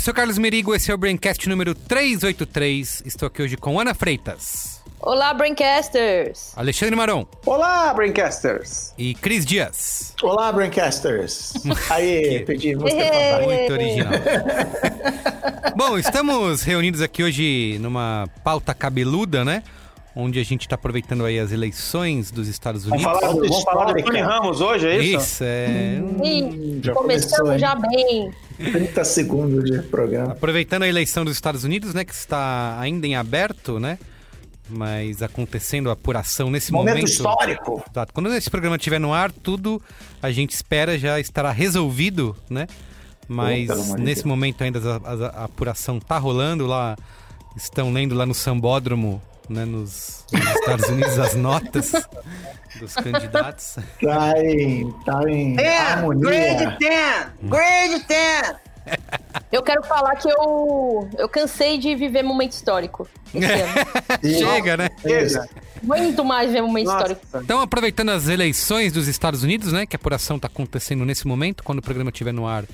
eu sou Carlos Merigo, esse é o Braincast número 383. Estou aqui hoje com Ana Freitas, Olá, Braincasters! Alexandre Maron Olá, Braincasters! e Cris Dias. Olá, Braincasters! Aí, pedi música fantástica. Muito original. Bom, estamos reunidos aqui hoje numa pauta cabeluda, né? Onde a gente está aproveitando aí as eleições dos Estados Vamos Unidos. falar, do- vamos falar do. Tony Ramos hoje, é isso? Isso, é. Ih, já começamos já bem. 30 segundos de programa. Aproveitando a eleição dos Estados Unidos, né? Que está ainda em aberto, né? Mas acontecendo a apuração nesse Momento, momento. histórico. Exato. Quando esse programa estiver no ar, tudo a gente espera já estará resolvido, né? Mas nesse momento ainda a, a- a apuração tá rolando lá. Estão lendo lá no Sambódromo, né? Nos, nos Estados Unidos as notas dos candidatos. Tá em, tá em harmonia. 10! Grade 10! Eu quero falar que eu, eu cansei de viver momento histórico. Chega, né? Isso. Muito mais viver momento histórico. Nossa. Então, aproveitando as eleições dos Estados Unidos, né? Que a apuração está acontecendo nesse momento, quando o programa estiver no ar,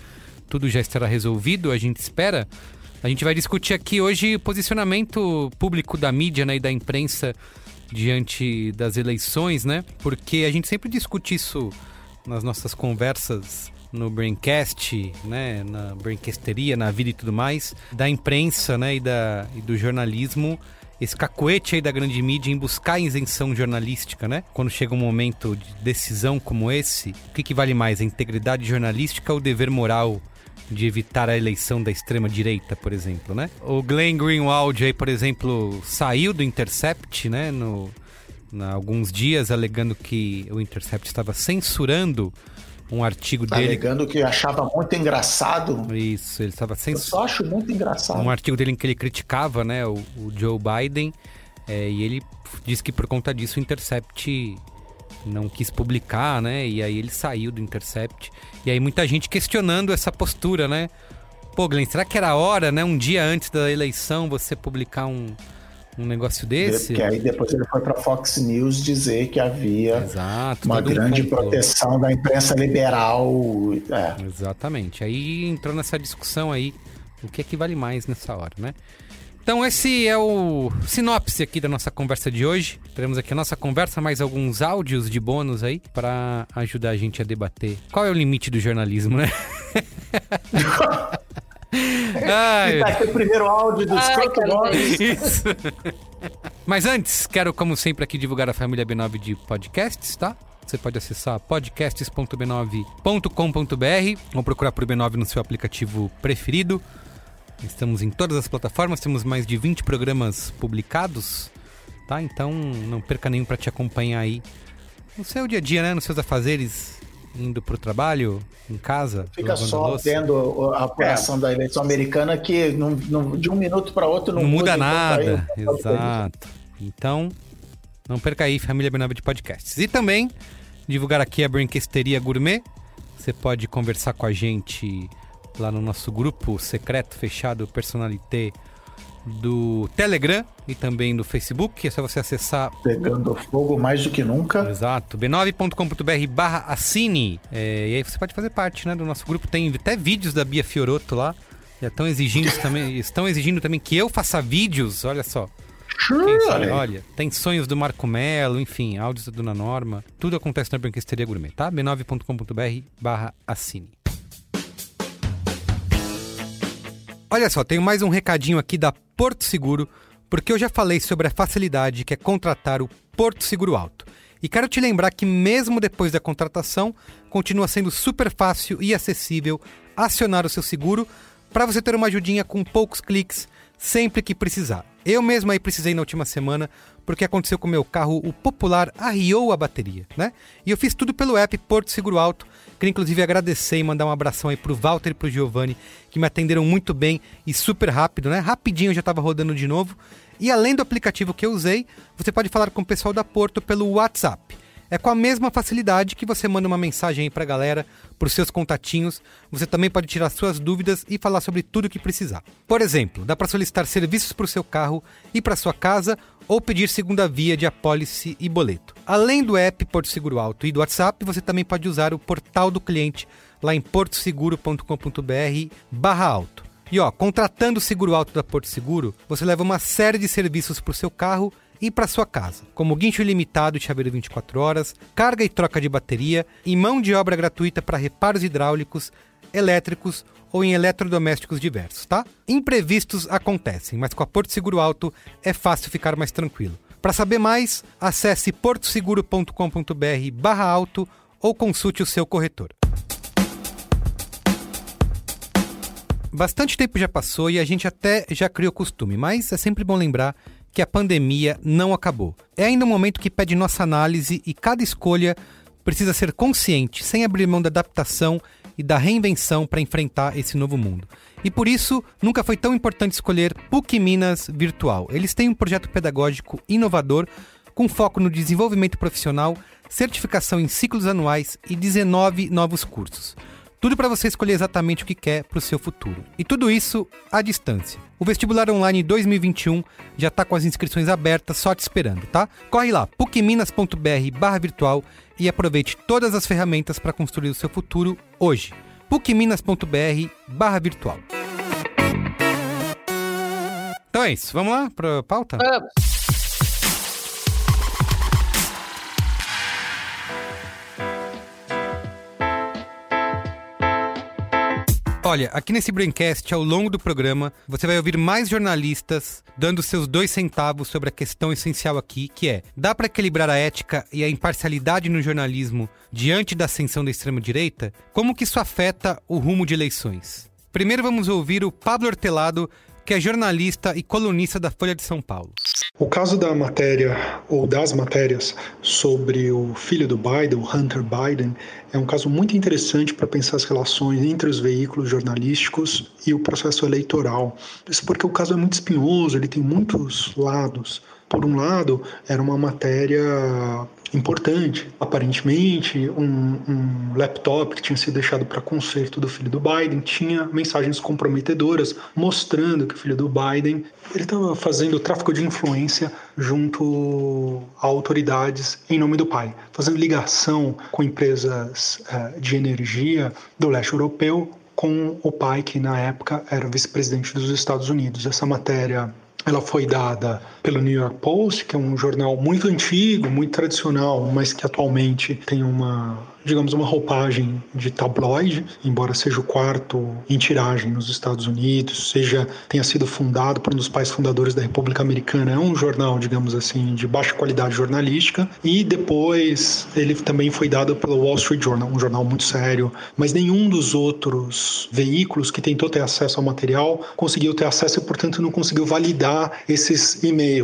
tudo já estará resolvido, a gente espera. A gente vai discutir aqui hoje posicionamento público da mídia né, e da imprensa diante das eleições, né? Porque a gente sempre discute isso nas nossas conversas no Braincast, né, na Braincasteria, na vida e tudo mais, da imprensa, né, e, da, e do jornalismo, esse cacoete aí da grande mídia em buscar isenção jornalística, né? Quando chega um momento de decisão como esse, o que, que vale mais, a integridade jornalística ou o dever moral de evitar a eleição da extrema direita, por exemplo, né? O Glenn Greenwald aí, por exemplo, saiu do Intercept, né, no há alguns dias alegando que o Intercept estava censurando um artigo Tá dele. alegando que achava muito engraçado. Isso, ele estava Eu censurando só acho muito engraçado. um artigo dele em que ele criticava, né, o, o Joe Biden, é, e ele disse que por conta disso o Intercept não quis publicar, né, e aí ele saiu do Intercept. E aí muita gente questionando essa postura, né? Pô, Glenn, será que era a hora, né, um dia antes da eleição, você publicar um, um negócio desse? Porque aí depois ele foi para Fox News dizer que havia Exato. uma um grande complô. proteção da imprensa liberal. É. Exatamente. Aí entrou nessa discussão aí, o que é que vale mais nessa hora, né? Então esse é o sinopse aqui da nossa conversa de hoje. Teremos aqui a nossa conversa, mais alguns áudios de bônus aí para ajudar a gente a debater. Qual é o limite do jornalismo, né? Ai, tá aqui o primeiro áudio do Ai, Scott cara, Morris. isso. Mas antes, quero, como sempre, aqui divulgar a família B9 de podcasts, tá? Você pode acessar podcasts.b9.com.br ou procurar por B9 no seu aplicativo preferido. Estamos em todas as plataformas, temos mais de 20 programas publicados, tá? Então não perca nenhum para te acompanhar aí no seu dia a dia, né? Nos seus afazeres, indo pro trabalho, em casa, Fica só tendo a apuração da eleição americana que não, não- de um minuto para outro não, não muda então tá aí nada. o- Exato. Então, não perca aí, família B9 de podcasts. E também divulgar aqui a Brinquesteria Gourmet. Você pode conversar com a gente lá no nosso grupo secreto, fechado, personalité do Telegram e também do Facebook. É só você acessar Pegando fogo mais do que nunca. Exato, b9.com.br barra assine. É, e aí você pode fazer parte né, do nosso grupo. Tem até vídeos da Bia Fioroto lá. Já estão exigindo também, estão exigindo também que eu faça vídeos, olha só. Sabe? Olha tem sonhos do Marco Melo, enfim, áudios da Dona Norma. Tudo acontece na Branquesteria Gourmet, tá? b9.com.br barra assine. Olha só, tenho mais um recadinho aqui da Porto Seguro, porque eu já falei sobre a facilidade que é contratar o Porto Seguro Alto. E quero te lembrar que mesmo depois da contratação, continua sendo super fácil e acessível acionar o seu seguro para você ter uma ajudinha com poucos cliques sempre que precisar. Eu mesmo aí precisei na última semana, porque aconteceu com o meu carro, o popular arriou a bateria, né? E eu fiz tudo pelo app Porto Seguro Alto, queria inclusive agradecer e mandar um abração aí pro Walter e pro Giovanni, que me atenderam muito bem e super rápido, né? Rapidinho eu já estava rodando de novo. E além do aplicativo que eu usei, você pode falar com o pessoal da Porto pelo WhatsApp. É com a mesma facilidade que você manda uma mensagem aí pra galera, pros seus contatinhos. Você também pode tirar suas dúvidas e falar sobre tudo o que precisar. Por exemplo, dá para solicitar serviços para o seu carro e para sua casa ou pedir segunda via de apólice e boleto. Além do app Porto Seguro Alto e do WhatsApp, você também pode usar o portal do cliente lá em portoseguro.com.br barra alto. E ó, contratando o seguro alto da Porto Seguro, você leva uma série de serviços para o seu carro e para sua casa, como guincho ilimitado de chaveiro 24 horas, carga e troca de bateria e mão de obra gratuita para reparos hidráulicos, elétricos ou em eletrodomésticos diversos, tá? Imprevistos acontecem, mas com a Porto Seguro Alto é fácil ficar mais tranquilo. Para saber mais, acesse portoseguro.com.br/alto ou consulte o seu corretor. Bastante tempo já passou e a gente até já criou costume, mas é sempre bom lembrar que a pandemia não acabou. É ainda um momento que pede nossa análise e cada escolha precisa ser consciente, sem abrir mão da adaptação e da reinvenção para enfrentar esse novo mundo. E por isso, nunca foi tão importante escolher PUC Minas Virtual. Eles têm um projeto pedagógico inovador com foco no desenvolvimento profissional, certificação em ciclos anuais e 19 novos cursos. Tudo para você escolher exatamente o que quer para o seu futuro. E tudo isso à distância. O vestibular online 2021 já está com as inscrições abertas, só te esperando, tá? Corre lá, pucminas.br/virtual e aproveite todas as ferramentas para construir o seu futuro hoje. pucminas.br/virtual. Então é isso, vamos lá para pauta? Vamos. Olha, aqui nesse Braincast, ao longo do programa, você vai ouvir mais jornalistas dando seus dois centavos sobre a questão essencial aqui, que é: dá para equilibrar a ética e a imparcialidade no jornalismo diante da ascensão da extrema-direita? Como que isso afeta o rumo de eleições? Primeiro vamos ouvir o Pablo Hortelado, que é jornalista e colunista da Folha de São Paulo. O caso da matéria, ou das matérias, sobre o filho do Biden, o Hunter Biden, é um caso muito interessante para pensar as relações entre os veículos jornalísticos e o processo eleitoral. Isso porque o caso é muito espinhoso, ele tem muitos lados. Por um lado, era uma matéria importante. Aparentemente, um, um, laptop que tinha sido deixado para conserto do filho do Biden tinha mensagens comprometedoras mostrando que o filho do Biden ele estava fazendo tráfico de influência junto a autoridades em nome do pai, fazendo ligação com empresas uh, de energia do leste europeu com o pai que na época era vice-presidente dos Estados Unidos. Essa matéria ela foi dada pelo New York Post, que é um jornal muito antigo, muito tradicional, mas que atualmente tem uma digamos, uma roupagem de tabloide, embora seja o quarto em tiragem nos Estados Unidos, seja tenha sido fundado por um dos pais fundadores da República Americana, é um jornal, digamos assim, de baixa qualidade jornalística, e depois ele também foi dado pelo Wall Street Journal, um jornal muito sério, mas nenhum dos outros veículos que tentou ter acesso ao material conseguiu ter acesso e, portanto, não conseguiu validar esses e-mails.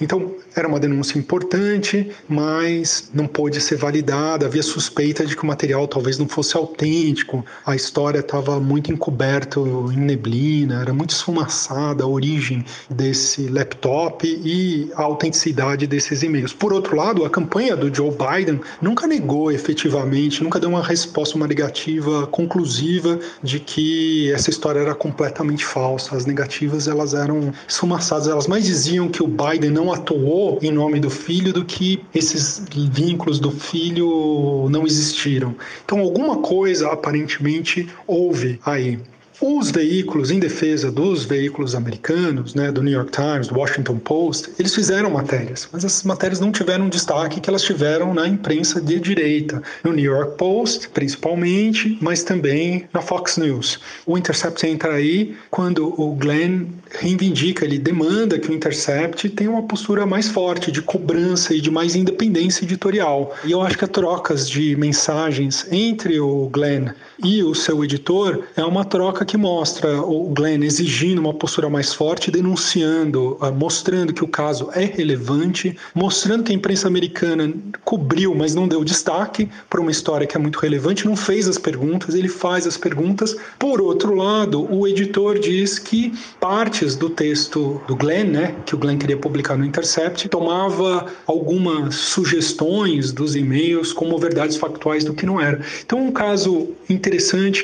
Então, era uma denúncia importante, mas não pôde ser validada, havia suspeita de que o material talvez não fosse autêntico, a história estava muito encoberta em neblina, era muito esfumaçada a origem desse laptop e a autenticidade desses e-mails. Por outro lado, a campanha do Joe Biden nunca negou efetivamente, nunca deu uma resposta, uma negativa conclusiva de que essa história era completamente falsa. As negativas elas eram esfumaçadas, elas mais diziam que o Biden não atuou em nome do filho do que esses vínculos do filho não existiram. Então, alguma coisa aparentemente houve aí. Os veículos, em defesa dos veículos americanos, né, do New York Times, do Washington Post, eles fizeram matérias, mas essas matérias não tiveram o destaque que elas tiveram na imprensa de direita, no New York Post, principalmente, mas também na Fox News. O Intercept entra aí quando o Glenn reivindica, ele demanda que o Intercept tenha uma postura mais forte de cobrança e de mais independência editorial. E eu acho que as trocas de mensagens entre o Glenn e o seu editor é uma troca que mostra o Glenn exigindo uma postura mais forte, denunciando, ah, mostrando que o caso é relevante, mostrando que a imprensa americana cobriu, mas não deu destaque para uma história que é muito relevante, não fez as perguntas, ele faz as perguntas. Por outro lado, o editor diz que partes do texto do Glenn, né, que o Glenn queria publicar no Intercept, tomava algumas sugestões dos e-mails como verdades factuais do que não era. Então, um caso interessante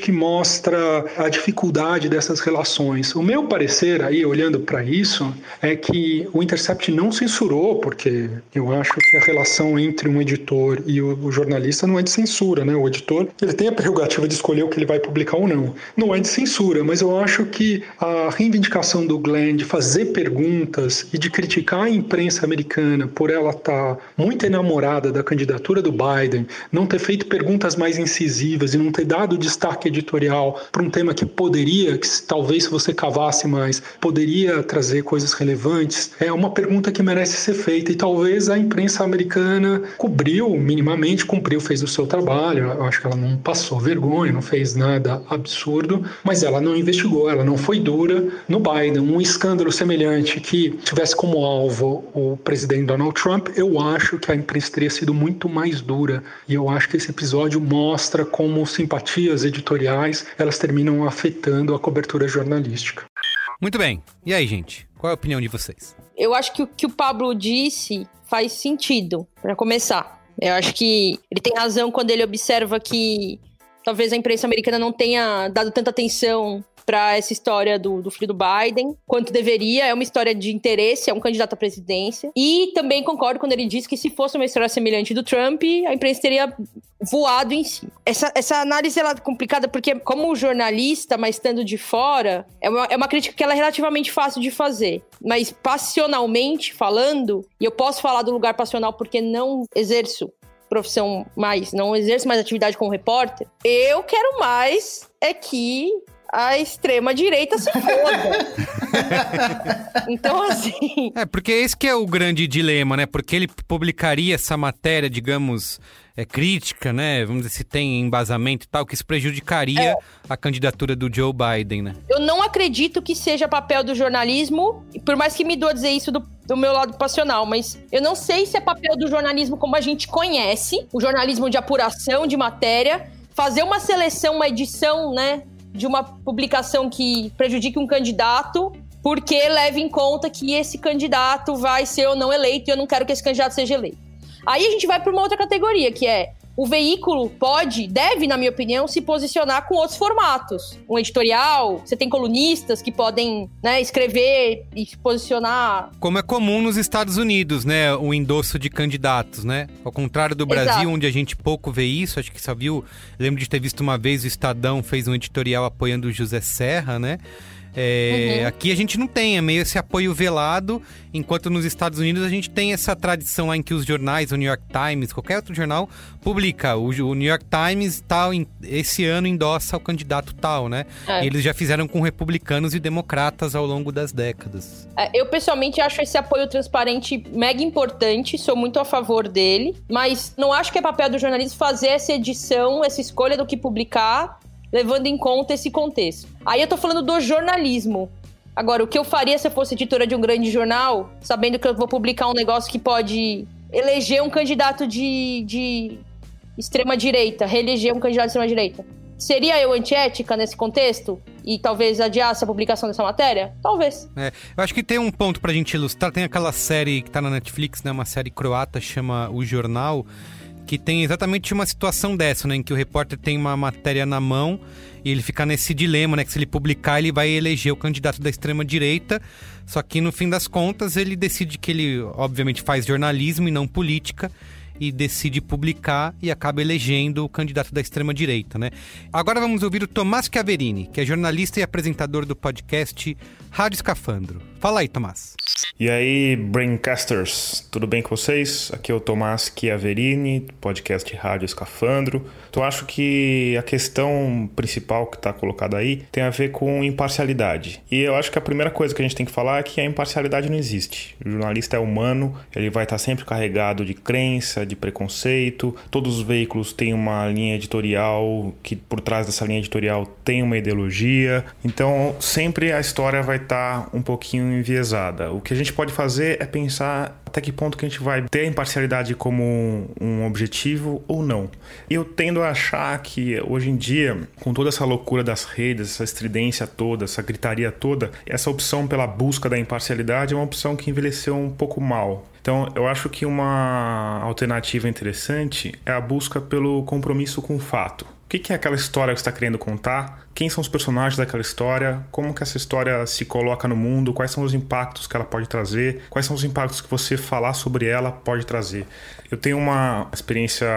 que mostra a dificuldade dessas relações. O meu parecer aí, olhando para isso, é que o Intercept não censurou, porque eu acho que a relação entre um editor e o, o jornalista não é de censura, né? O editor ele tem a prerrogativa de escolher o que ele vai publicar ou não. Não é de censura, mas eu acho que a reivindicação do Glenn de fazer perguntas e de criticar a imprensa americana por ela estar tá muito enamorada da candidatura do Biden, não ter feito perguntas mais incisivas e não ter dado destaque editorial para um tema que poderia, que talvez se você cavasse mais, poderia trazer coisas relevantes, é uma pergunta que merece ser feita e talvez a imprensa americana cobriu minimamente, cumpriu, fez o seu trabalho. Eu acho que ela não passou vergonha, não fez nada absurdo, mas ela não investigou, ela não foi dura no Biden. Um escândalo semelhante que tivesse como alvo o presidente Donald Trump, eu acho que a imprensa teria sido muito mais dura. E eu acho que esse episódio mostra como simpatias editoriais elas terminam afetando a cobertura jornalística. Muito bem. E aí, gente? Qual é a opinião de vocês? Eu acho que o que o Pablo disse faz sentido, para começar. Eu acho que ele tem razão quando ele observa que talvez a imprensa americana não tenha dado tanta atenção para essa história do, do, filho do Biden, quanto deveria. É uma história de interesse, é um candidato à presidência. E também concordo quando ele diz que se fosse uma história semelhante do Trump, a imprensa teria voado em si. Essa, essa análise ela é complicada porque, como jornalista, mas estando de fora, é uma, é uma crítica que ela é relativamente fácil de fazer. Mas passionalmente falando, e eu posso falar do lugar passional porque não exerço profissão mais, não exerço mais atividade como repórter, eu quero mais é que a extrema direita se foda. então, assim. É, porque esse que é o grande dilema, né? Porque ele publicaria essa matéria, digamos, é, crítica, né? Vamos dizer se tem embasamento e tal, que isso prejudicaria é. a candidatura do Joe Biden, né? Eu não acredito que seja papel do jornalismo, por mais que me doa dizer isso do, do meu lado passional, mas eu não sei se é papel do jornalismo como a gente conhece, o jornalismo de apuração de matéria, fazer uma seleção, uma edição, né? De uma publicação que prejudique um candidato porque leve em conta que esse candidato vai ser ou não eleito e eu não quero que esse candidato seja eleito. Aí a gente vai para uma outra categoria, que é o veículo pode, deve, na minha opinião, se posicionar com outros formatos. Um editorial, você tem colunistas que podem né, escrever e se posicionar. Como é comum nos Estados Unidos, né? O endosso de candidatos, né? Ao contrário do Brasil, Exato. onde a gente pouco vê isso, acho que só viu. Lembro de ter visto uma vez o Estadão fez um editorial apoiando o José Serra, né? É, uhum. Aqui a gente não tem, é meio esse apoio velado, enquanto nos Estados Unidos a gente tem essa tradição lá em que os jornais, o New York Times, qualquer outro jornal, publica. O, o New York Times tal, esse ano endossa o candidato tal, né? É. Eles já fizeram com republicanos e democratas ao longo das décadas. É, eu pessoalmente acho esse apoio transparente mega importante, sou muito a favor dele, mas não acho que é papel do jornalismo fazer essa edição, essa escolha do que publicar levando em conta esse contexto. Aí eu tô falando do jornalismo. Agora, o que eu faria se eu fosse editora de um grande jornal, sabendo que eu vou publicar um negócio que pode eleger um candidato de, de extrema-direita, reeleger um candidato de extrema-direita? Seria eu antiética nesse contexto? E talvez adiasse a publicação dessa matéria? Talvez. É, eu acho que tem um ponto pra gente ilustrar. Tem aquela série que tá na Netflix, né? Uma série croata, chama O Jornal que tem exatamente uma situação dessa, né? Em que o repórter tem uma matéria na mão e ele fica nesse dilema, né? Que se ele publicar, ele vai eleger o candidato da extrema-direita. Só que no fim das contas, ele decide que ele, obviamente, faz jornalismo e não política e decide publicar e acaba elegendo o candidato da extrema-direita, né? Agora vamos ouvir o Tomás Chiaverini, que é jornalista e apresentador do podcast Rádio Escafandro. Fala aí, Tomás. E aí, Braincasters, tudo bem com vocês? Aqui é o Tomás Chiaverini, podcast Rádio Escafandro. Eu acho que a questão principal que está colocada aí tem a ver com imparcialidade. E eu acho que a primeira coisa que a gente tem que falar é que a imparcialidade não existe. O jornalista é humano, ele vai estar sempre carregado de crença, de preconceito, todos os veículos têm uma linha editorial que por trás dessa linha editorial tem uma ideologia. Então, sempre a história vai estar tá um pouquinho enviesada. O que a gente pode fazer é pensar até que ponto que a gente vai ter a imparcialidade como um objetivo ou não. Eu tendo a achar que hoje em dia, com toda essa loucura das redes, essa estridência toda, essa gritaria toda, essa opção pela busca da imparcialidade é uma opção que envelheceu um pouco mal. Então, eu acho que uma alternativa interessante é a busca pelo compromisso com o fato. O que é aquela história que você está querendo contar? Quem são os personagens daquela história? Como que essa história se coloca no mundo? Quais são os impactos que ela pode trazer? Quais são os impactos que você falar sobre ela pode trazer? Eu tenho uma experiência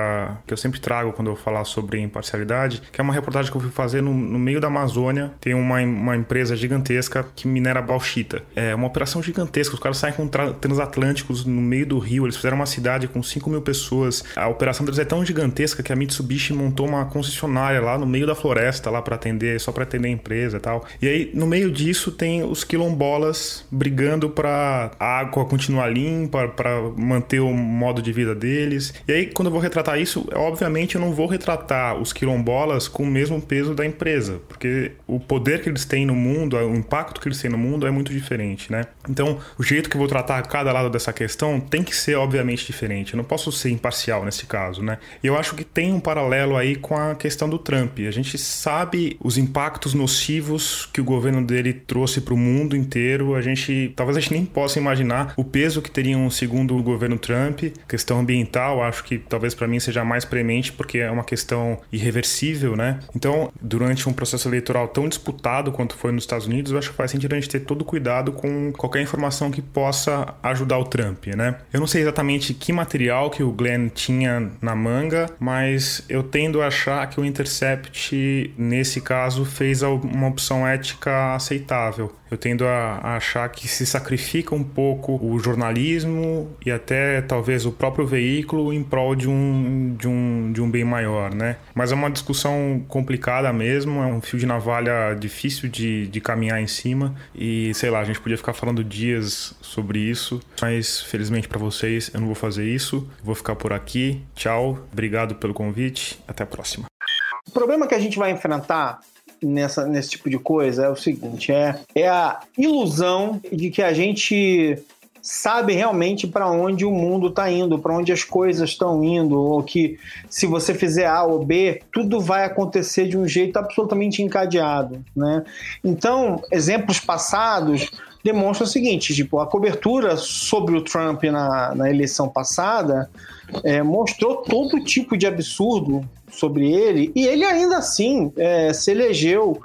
que eu sempre trago quando eu falar sobre imparcialidade, que é uma reportagem que eu fui fazer no, no meio da Amazônia. Tem uma, uma empresa gigantesca que minera bauxita. É uma operação gigantesca. Os caras saem com tra transatlânticos no meio do rio. Eles fizeram uma cidade com 5 mil pessoas. A operação deles é tão gigantesca que a Mitsubishi montou uma concessionária lá no meio da floresta lá para atender, só para atender a empresa e tal. E aí, no meio disso, tem os quilombolas brigando para a água continuar limpa, para manter o modo de vida deles. E aí, quando eu vou retratar isso, obviamente eu não vou retratar os quilombolas com o mesmo peso da empresa, porque o poder que eles têm no mundo, o impacto que eles têm no mundo é muito diferente, né? Então, o jeito que eu vou tratar cada lado dessa questão tem que ser, obviamente, diferente. Eu não posso ser imparcial nesse caso, né? E eu acho que tem um paralelo aí com a questão do Trump. A gente sabe os impactos nocivos que o governo dele trouxe para o mundo inteiro. A gente, talvez a gente nem possa imaginar o peso que teriam segundo o governo Trump, questão ambiental, acho que talvez para mim seja mais premente porque é uma questão irreversível, né? Então, durante um processo eleitoral tão disputado quanto foi nos Estados Unidos, eu acho que faz sentido a gente ter todo cuidado com qualquer informação que possa ajudar o Trump, né? Eu não sei exatamente que material que o Glenn tinha na manga, mas eu tendo a achar que o Intercept, nesse caso, fez uma opção ética aceitável. Eu tendo a, achar que se sacrifica um pouco o jornalismo e até talvez o próprio veículo em prol de um, de um, de um bem maior, né? Mas é uma discussão complicada mesmo, é um fio de navalha difícil de, de caminhar em cima e sei lá, a gente podia ficar falando dias sobre isso, mas felizmente para vocês eu não vou fazer isso, vou ficar por aqui. Tchau, obrigado pelo convite, até a próxima. O problema que a gente vai enfrentar nessa, nesse tipo de coisa é o seguinte: é, é a ilusão de que a gente sabe realmente para onde o mundo está indo, para onde as coisas estão indo, ou que se você fizer A ou B, tudo vai acontecer de um jeito absolutamente encadeado, né? Então, exemplos passados demonstram o seguinte, tipo, a cobertura sobre o Trump na, na eleição passada é, mostrou todo tipo de absurdo sobre ele e ele ainda assim é, se elegeu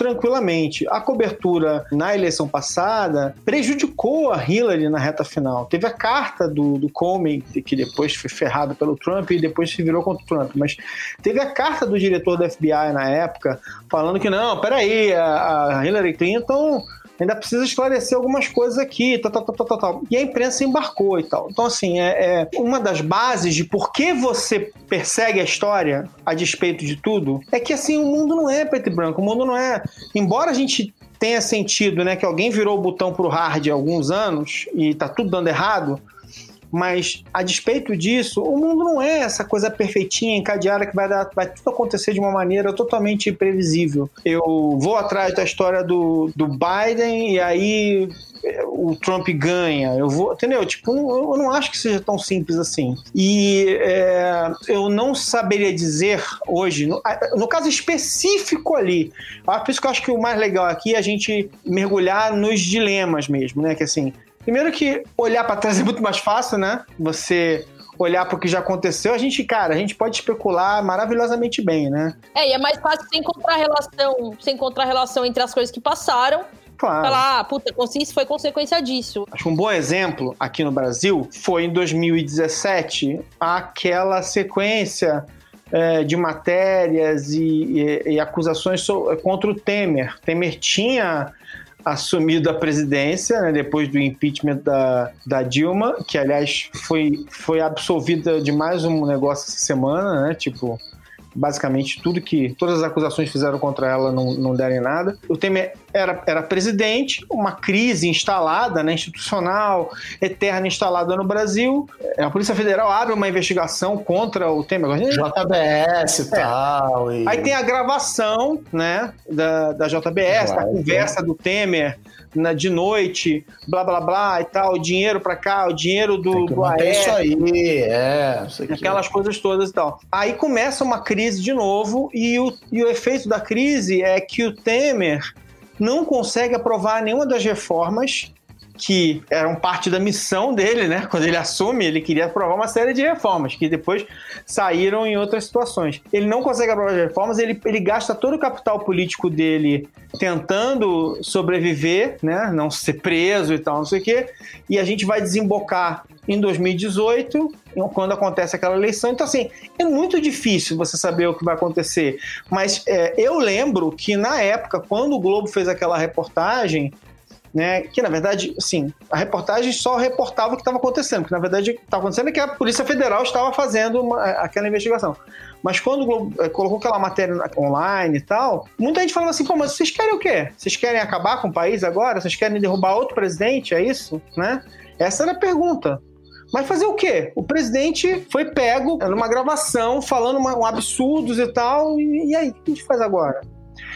tranquilamente. A cobertura na eleição passada prejudicou a Hillary na reta final. Teve a carta do, do Comey, que depois foi ferrado pelo Trump e depois se virou contra o Trump, mas teve a carta do diretor do FBI na época falando que não, peraí, a, a Hillary Clinton ainda precisa esclarecer algumas coisas aqui, tal, tal, tal, tal, tal. E a imprensa embarcou e tal. Então, assim, é, é, uma das bases de por que você persegue a história a despeito de tudo é que, assim, o mundo não é preto e branco, o mundo não é. Embora a gente tenha sentido, né, que alguém virou o botão pro hard há alguns anos e tá tudo dando errado, mas, a despeito disso, o mundo não é essa coisa perfeitinha, encadeada, que vai, dar, vai tudo acontecer de uma maneira totalmente imprevisível. Eu vou atrás da história do, do Biden e aí é, o Trump ganha, eu vou, entendeu? Tipo, eu não acho que seja tão simples assim. E é, eu não saberia dizer hoje, no, no, caso específico ali, por isso que eu acho que o mais legal aqui é a gente mergulhar nos dilemas mesmo, né? Que assim, Primeiro que olhar para trás é muito mais fácil, né? Você olhar para o que já aconteceu, a gente, cara, a gente pode especular maravilhosamente bem, né? É, e é mais fácil você encontrar relação, você encontrar relação entre as coisas que passaram Claro. Falar, ah, puta, isso foi consequência disso. Acho um bom exemplo aqui no Brasil foi em 2017 aquela sequência é, de matérias e, e, e acusações contra o Temer. Temer tinha assumido a presidência, né, depois do impeachment da, da Dilma, que aliás foi, foi absolvida de mais um negócio essa semana, né? Tipo, basicamente tudo que todas as acusações fizeram contra ela não, não deram em nada. O Temer era, era presidente, uma crise instalada, né, institucional, eterna instalada no Brasil. A Polícia Federal abre uma investigação contra o Temer. JBS e tal. E... Aí tem a gravação né, da, da JBS, Claro, da conversa do Temer na, de noite, blá blá blá e tal, dinheiro pra cá, o dinheiro do, do isso aí, é. Isso aquelas coisas todas e tal. Aí começa uma crise de novo e o, e o efeito da crise é que o Temer não consegue aprovar nenhuma das reformas que eram parte da missão dele, né? Quando ele assume, ele queria aprovar uma série de reformas que depois saíram em outras situações. Ele não consegue aprovar as reformas, ele, ele gasta todo o capital político dele tentando sobreviver, né? Não ser preso e tal, não sei o quê. E a gente vai desembocar em 2018, quando acontece aquela eleição. Então, assim, é muito difícil você saber o que vai acontecer. Mas é, eu lembro que na época, quando o Globo fez aquela reportagem, né, que na verdade, assim, a reportagem só reportava o que estava acontecendo, porque na verdade que estava acontecendo é que a Polícia Federal estava fazendo uma- aquela investigação. Mas quando o Globo eh, colocou aquela matéria online e tal, muita gente falava assim, pô, mas vocês querem o quê? Vocês querem acabar com o país agora? Vocês querem derrubar outro presidente? É isso? Né? Essa era a pergunta. Mas fazer o quê? O presidente foi pego numa gravação falando um absurdos e tal, e, e aí, o que a gente faz agora?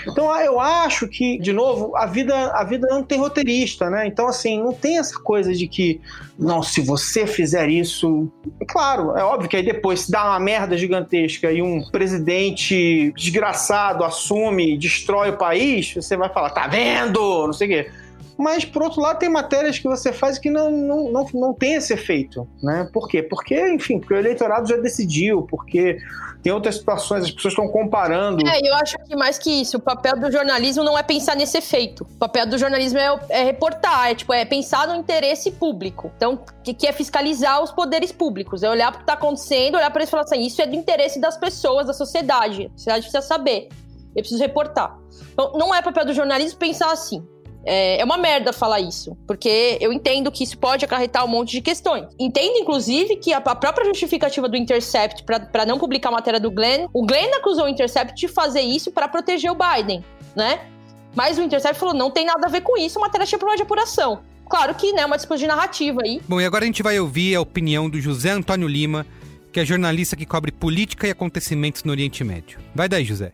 Então ah, eu acho que, de novo, a vida, a vida não tem roteirista, né? Então, assim, não tem essa coisa de que, não, se você fizer isso. É claro, é óbvio que aí depois se dá uma merda gigantesca e um presidente desgraçado assume, destrói o país, você vai falar, tá vendo? Não sei o quê. Mas, por outro lado, tem matérias que você faz que não, não, não, não tem esse efeito, né? Por quê? Porque, enfim, porque o eleitorado já decidiu, porque tem outras situações, as pessoas estão comparando. É, eu acho que mais que isso, o papel do jornalismo não é pensar nesse efeito. O papel do jornalismo é, é reportar, é, tipo, é pensar no interesse público. Então, que, que é fiscalizar os poderes públicos. É olhar pro que tá acontecendo, olhar para isso e falar assim, isso é do interesse das pessoas, da sociedade. A sociedade precisa saber. Eu preciso reportar. Então, não é papel do jornalismo pensar assim. É, é uma merda falar isso, porque eu entendo que isso pode acarretar um monte de questões. Entendo, inclusive, que a, a própria justificativa do Intercept para não publicar a matéria do Glenn, o Glenn acusou o Intercept de fazer isso para proteger o Biden, né? Mas o Intercept falou, não tem nada a ver com isso, a matéria tinha problema de apuração. Claro que, né, uma disputa de narrativa aí. Bom, e agora a gente vai ouvir a opinião do José Antônio Lima, que é jornalista que cobre política e acontecimentos no Oriente Médio. Vai daí, José.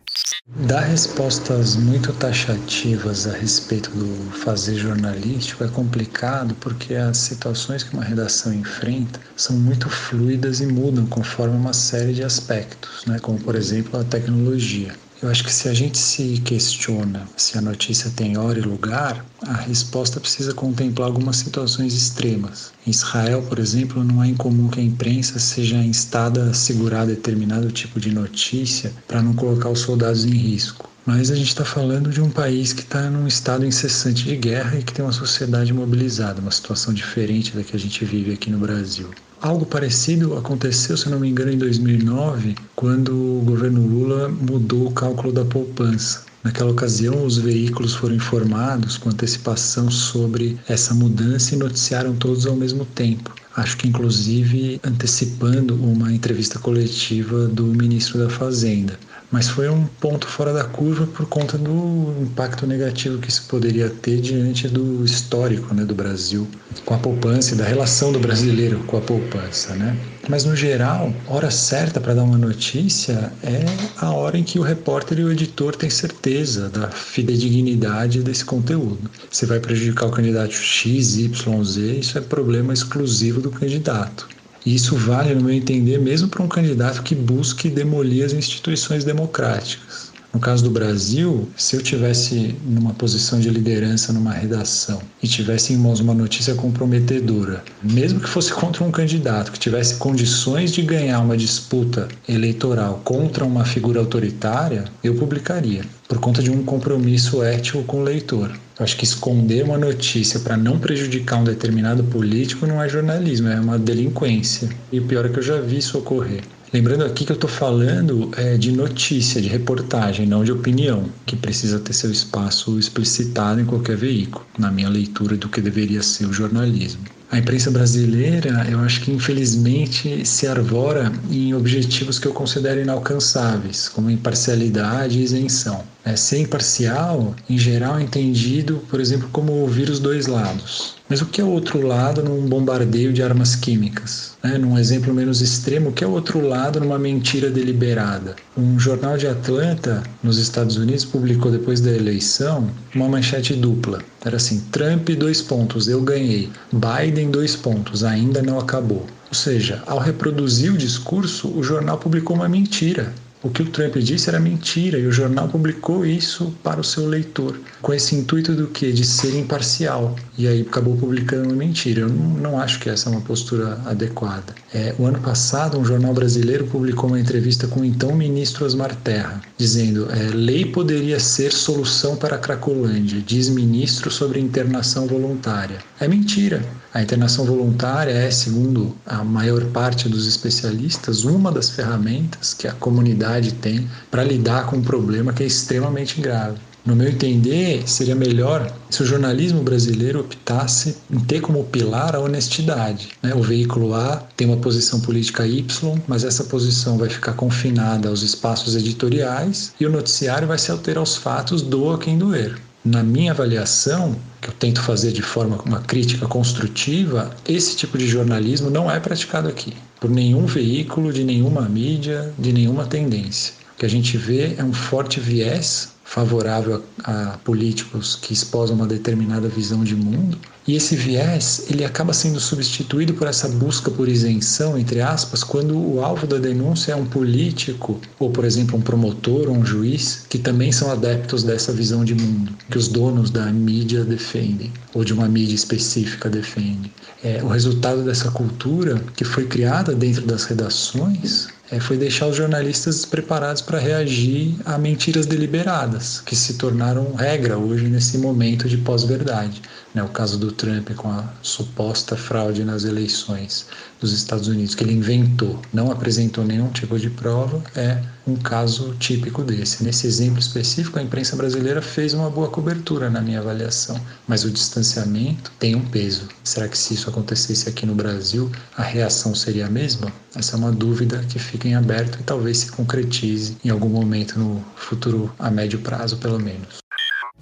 Dar respostas muito taxativas a respeito do fazer jornalístico é complicado porque as situações que uma redação enfrenta são muito fluidas e mudam conforme uma série de aspectos, né? como por exemplo a tecnologia. Eu acho que se a gente se questiona se a notícia tem hora e lugar, a resposta precisa contemplar algumas situações extremas. Em Israel, por exemplo, não é incomum que a imprensa seja instada a segurar determinado tipo de notícia para não colocar os soldados em risco. Mas a gente está falando de um país que está num estado incessante de guerra e que tem uma sociedade mobilizada, uma situação diferente da que a gente vive aqui no Brasil. Algo parecido aconteceu, se não me engano, em 2009, quando o governo Lula mudou o cálculo da poupança. Naquela ocasião, os veículos foram informados com antecipação sobre essa mudança e noticiaram todos ao mesmo tempo. Acho que, inclusive, antecipando uma entrevista coletiva do ministro da Fazenda. Mas foi um ponto fora da curva por conta do impacto negativo que isso poderia ter diante do histórico né, do Brasil com a poupança e da relação do brasileiro com a poupança. Né? Mas, no geral, hora certa para dar uma notícia é a hora em que o repórter e o editor têm certeza da fidedignidade desse conteúdo. Se vai prejudicar o candidato X, Y, Z, isso é problema exclusivo do candidato. E isso vale, no meu entender, mesmo para um candidato que busque demolir as instituições democráticas. No caso do Brasil, se eu tivesse numa posição de liderança numa redação e tivesse em mãos uma notícia comprometedora, mesmo que fosse contra um candidato que tivesse condições de ganhar uma disputa eleitoral contra uma figura autoritária, eu publicaria, por conta de um compromisso ético com o leitor. Eu acho que esconder uma notícia para não prejudicar um determinado político não é jornalismo, é uma delinquência. E o pior é que eu já vi isso ocorrer. Lembrando aqui que eu estou falando é, de notícia, de reportagem, não de opinião, que precisa ter seu espaço explicitado em qualquer veículo, na minha leitura do que deveria ser o jornalismo. A imprensa brasileira, eu acho que infelizmente se arvora em objetivos que eu considero inalcançáveis, como imparcialidade e isenção. É, ser imparcial, em geral, é entendido, por exemplo, como ouvir os dois lados. Mas o que é o outro lado num bombardeio de armas químicas? Né? Num exemplo menos extremo, o que é o outro lado numa mentira deliberada? Um jornal de Atlanta, nos Estados Unidos, publicou depois da eleição uma manchete dupla. Era assim: Trump, dois pontos, eu ganhei. Biden, dois pontos, ainda não acabou. Ou seja, ao reproduzir o discurso, o jornal publicou uma mentira. O que o Trump disse era mentira e o jornal publicou isso para o seu leitor, com esse intuito do que? De ser imparcial. E aí acabou publicando uma mentira. Eu não, não acho que essa é uma postura adequada. É, o ano passado, um jornal brasileiro publicou uma entrevista com o então ministro Osmar Terra, dizendo: é, lei poderia ser solução para a Cracolândia, diz ministro sobre internação voluntária. É mentira. A internação voluntária é, segundo a maior parte dos especialistas, uma das ferramentas que a comunidade tem para lidar com um problema que é extremamente grave. No meu entender, seria melhor se o jornalismo brasileiro optasse em ter como pilar a honestidade. Né? O veículo A tem uma posição política Y, mas essa posição vai ficar confinada aos espaços editoriais e o noticiário vai se alterar aos fatos, doa quem doer. Na minha avaliação, que eu tento fazer de forma uma crítica construtiva, esse tipo de jornalismo não é praticado aqui por nenhum veículo, de nenhuma mídia, de nenhuma tendência. O que a gente vê é um forte viés favorável a, a, políticos que esposam uma determinada visão de mundo. E esse viés, ele acaba sendo substituído por essa busca por isenção, entre aspas, quando o alvo da denúncia é um político, ou por exemplo um promotor ou um juiz, que também são adeptos dessa visão de mundo, que os donos da mídia defendem, ou de uma mídia específica defendem. É, o resultado dessa cultura que foi criada dentro das redações é, foi deixar os jornalistas preparados para reagir a mentiras deliberadas, que se tornaram regra hoje nesse momento de pós-verdade. Né? O caso do Trump com a suposta fraude nas eleições dos Estados Unidos, que ele inventou, não apresentou nenhum tipo de prova, é um caso típico desse. Nesse exemplo específico, a imprensa brasileira fez uma boa cobertura, na minha avaliação, mas o distanciamento tem um peso. Será que se isso acontecesse aqui no Brasil, a reação seria a mesma? Essa é uma dúvida que fica em aberto e talvez se concretize em algum momento no futuro a médio prazo, pelo menos.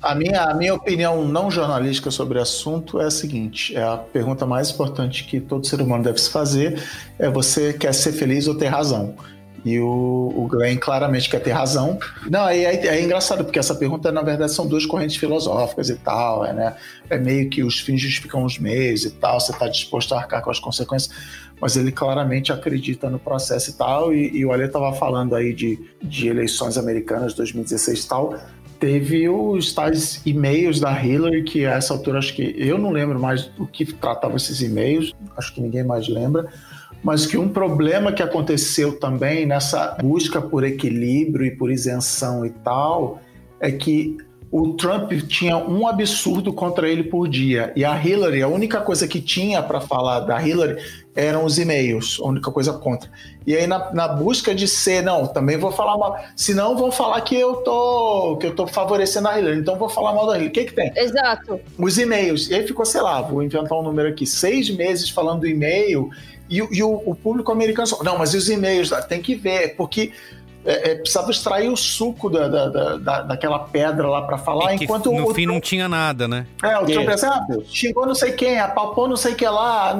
A minha, a minha opinião não jornalística sobre o assunto é a seguinte: é a pergunta mais importante que todo ser humano deve se fazer é você quer ser feliz ou ter razão? E o, o Glenn claramente quer ter razão. Não, é, é, é, engraçado, porque essa pergunta, na verdade, são duas correntes filosóficas e tal. É, né? é meio que os fins justificam os meios e tal, você está disposto a arcar com as consequências. Mas ele claramente acredita no processo e tal. E, e o Ale estava falando aí de, de eleições americanas 2016 e tal teve os tais e-mails da Hillary, que a essa altura acho que eu não lembro mais do que tratava esses e-mails, acho que ninguém mais lembra, mas que um problema que aconteceu também nessa busca por equilíbrio e por isenção e tal é que o Trump tinha um absurdo contra ele por dia. E a Hillary, a única coisa que tinha para falar da Hillary eram os e-mails, a única coisa contra. E aí, na, na, busca de ser, não, também vou falar mal. Senão vão falar que eu tô que eu tô favorecendo a Hillary, então vou falar mal da Hillary. O que, que tem? Exato. Os e-mails. E aí ficou, sei lá, vou inventar um número aqui, seis meses falando do e-mail. E, e o, o, público americano só, não, mas e os e-mails? Tem que ver, porque é, é, precisava extrair o suco da, da, da, daquela pedra lá para falar, é enquanto no o, fim não tinha nada, né? É, o Trump assim, ah, xingou não sei quem, apalpou não sei o que lá,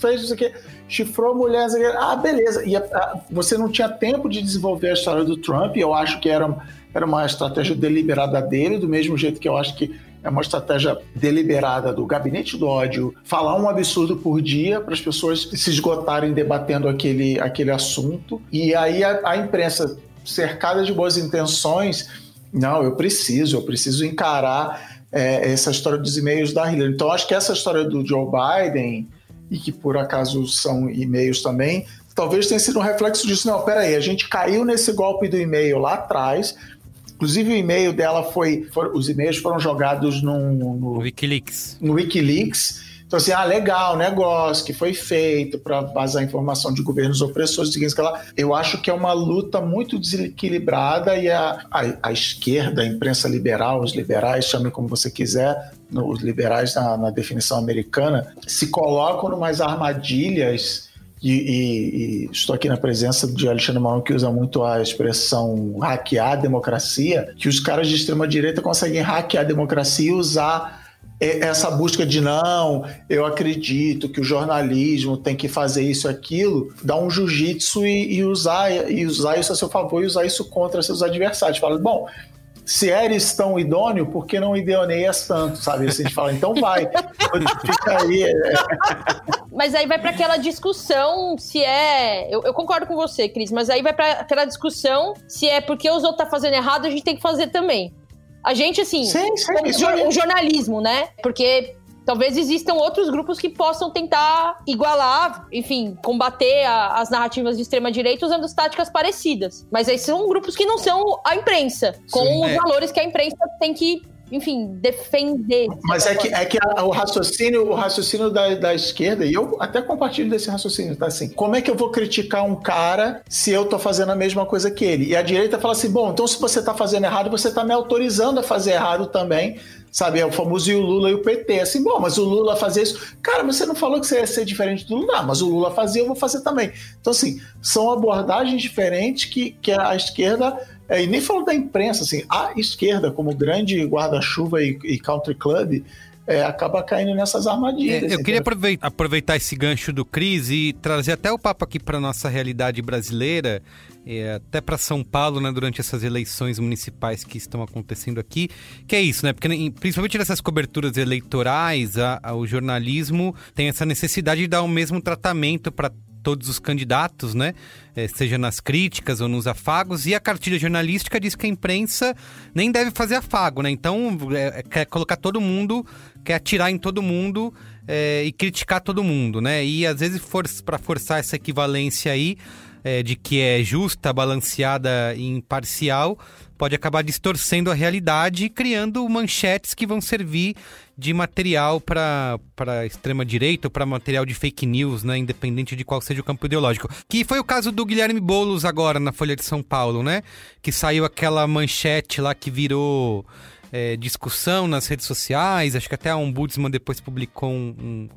fez não sei o que, chifrou a mulher, não sei o que. ah, beleza. E a, a, você não tinha tempo de desenvolver a história do Trump, eu acho que era, era uma estratégia deliberada dele, do mesmo jeito que eu acho que é uma estratégia deliberada do gabinete do ódio falar um absurdo por dia para as pessoas se esgotarem debatendo aquele, aquele assunto. E aí a, a imprensa cercada de boas intenções, não, eu preciso, eu preciso encarar é, essa história dos e-mails da Hillary. Então, acho que essa história do Joe Biden, e que por acaso são e-mails também, talvez tenha sido um reflexo disso. Não, peraí, a gente caiu nesse golpe do e-mail lá atrás. Inclusive, o e-mail dela foi. For, os e-mails foram jogados no, no Wikileaks. No Wikileaks Então, assim, ah, legal, negócio que foi feito para vazar informação de governos opressores, seguinte, que lá. Eu acho que é uma luta muito desequilibrada e a, a, a esquerda, a imprensa liberal, os liberais, chame como você quiser, os liberais na, na definição americana, se colocam umas armadilhas. E, e, e, estou aqui na presença de Alexandre Maron, que usa muito a expressão hackear a democracia, que os caras de extrema direita conseguem hackear a democracia e usar essa busca de não, eu acredito que o jornalismo tem que fazer isso aquilo, dar um jiu-jitsu e, e, usar, e usar isso a seu favor e usar isso contra seus adversários. Fala, bom, se eres tão idôneo, por que não ideoneias tanto, sabe? Assim, a gente fala, então vai, fica aí. É. Mas aí vai para aquela discussão se é. Eu, eu, concordo com você, Cris, mas aí vai para aquela discussão se é porque os outros estão tá fazendo errado, a gente tem que fazer também. A gente, assim, sim, sim, o, o jornalismo, né? Porque talvez existam outros grupos que possam tentar igualar, enfim, combater a, as narrativas de extrema direita usando táticas parecidas. Mas aí são grupos que não são a imprensa, com Sim, os é. valores que a imprensa tem que enfim, defender. Mas é que, é que a, o raciocínio, o raciocínio da, da esquerda, e eu até compartilho desse raciocínio, tá assim, como é que eu vou criticar um cara se eu tô fazendo a mesma coisa que ele? E a direita fala assim, bom, então se você tá fazendo errado, você tá me autorizando a fazer errado também, sabe? É o famoso e o Lula e o PT. Assim, bom, mas o Lula fazia isso. Cara, você não falou que você ia ser diferente do Lula. Não, mas o Lula fazia, eu vou fazer também. Então, assim, são abordagens diferentes que, que a esquerda é, e nem falando da imprensa, assim, a esquerda, como grande guarda-chuva e, e country club, é, acaba caindo nessas armadilhas. É, eu queria aproveitar, aproveitar, esse gancho do Cris e trazer até o papo aqui para nossa realidade brasileira, é, até para São Paulo, né, durante essas eleições municipais que estão acontecendo aqui, que é isso, né? Porque principalmente nessas coberturas eleitorais, a, a, o jornalismo tem essa necessidade de dar o mesmo tratamento para todos os candidatos, né? É, seja nas críticas ou nos afagos. E a cartilha jornalística diz que a imprensa nem deve fazer afago, né? Então, é, é quer colocar todo mundo, quer atirar em todo mundo é, e criticar todo mundo, né? E às vezes, for, para forçar essa equivalência aí, é, de que é justa, balanceada e imparcial, pode acabar distorcendo a realidade e criando manchetes que vão servir de material para extrema-direita ou para material de fake news, né? Independente de qual seja o campo ideológico. Que foi o caso do Guilherme Boulos agora na Folha de São Paulo, né? Que saiu aquela manchete lá que virou é, discussão nas redes sociais. Acho que até a Ombudsman depois publicou um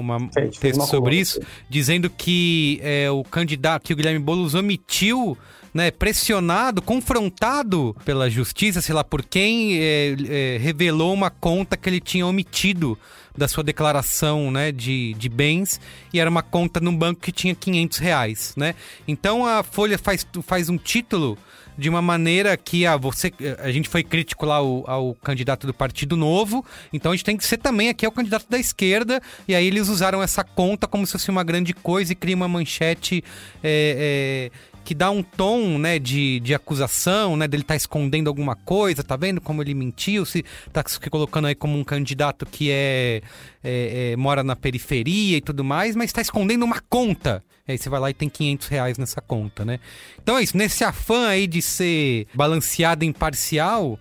uma, um texto sobre isso, dizendo que é, o candidato, que o Guilherme Boulos omitiu né, pressionado, confrontado pela justiça, sei lá por quem, é, é, revelou uma conta que ele tinha omitido da sua declaração né, de, de bens e era uma conta num banco que tinha 500 reais, né? Então a Folha faz, faz um título de uma maneira que ah, você, a gente foi crítico lá ao, ao, candidato do Partido Novo, então a gente tem que ser também aqui ao candidato da esquerda, e aí eles usaram essa conta como se fosse uma grande coisa e cria uma manchete é, é, que dá um tom, né, de, de acusação, né, dele tá escondendo alguma coisa, tá vendo como ele mentiu, se tá se colocando aí como um candidato que é, é, é mora na periferia e tudo mais, mas tá escondendo uma conta. Aí você vai lá e tem 500 reais nessa conta, né? Então é isso, nesse afã aí de ser balanceado imparcial,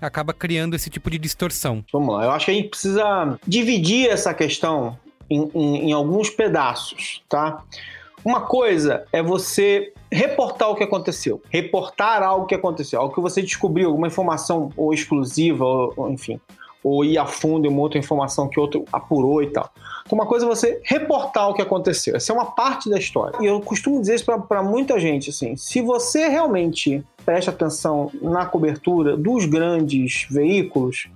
acaba criando esse tipo de distorção. Vamos lá, eu acho que a gente precisa dividir essa questão em, em, em alguns pedaços, tá? Uma coisa é você reportar o que aconteceu, reportar algo que aconteceu, algo que você descobriu, alguma informação ou exclusiva, ou, ou enfim, ou ir a fundo em uma outra informação que outro apurou e tal. Então, uma coisa é você reportar o que aconteceu. Essa é uma parte da história. E eu costumo dizer isso para muita gente, assim, se você realmente presta atenção na cobertura dos grandes veículos,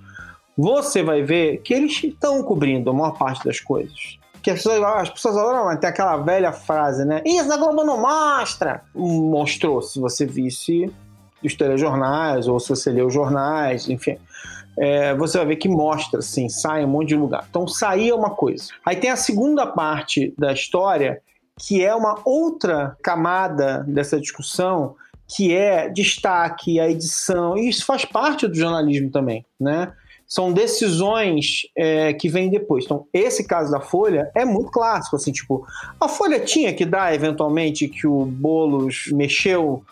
você vai ver que eles estão cobrindo a maior parte das coisas que as pessoas, as pessoas adoram, tem aquela velha frase, né? Isso a Globo não mostra! Mostrou, se você visse os telejornais, ou se você lê os jornais, enfim. É, você vai ver que mostra, assim, sai um monte de lugar. Então, sair é uma coisa. Aí tem a segunda parte da história, que é uma outra camada dessa discussão, que é destaque, a edição, e isso faz parte do jornalismo também, né? São decisões é, que vêm depois. Então, esse caso da Folha é muito clássico, assim, tipo, a Folha tinha que dar, eventualmente, que o Boulos mexeu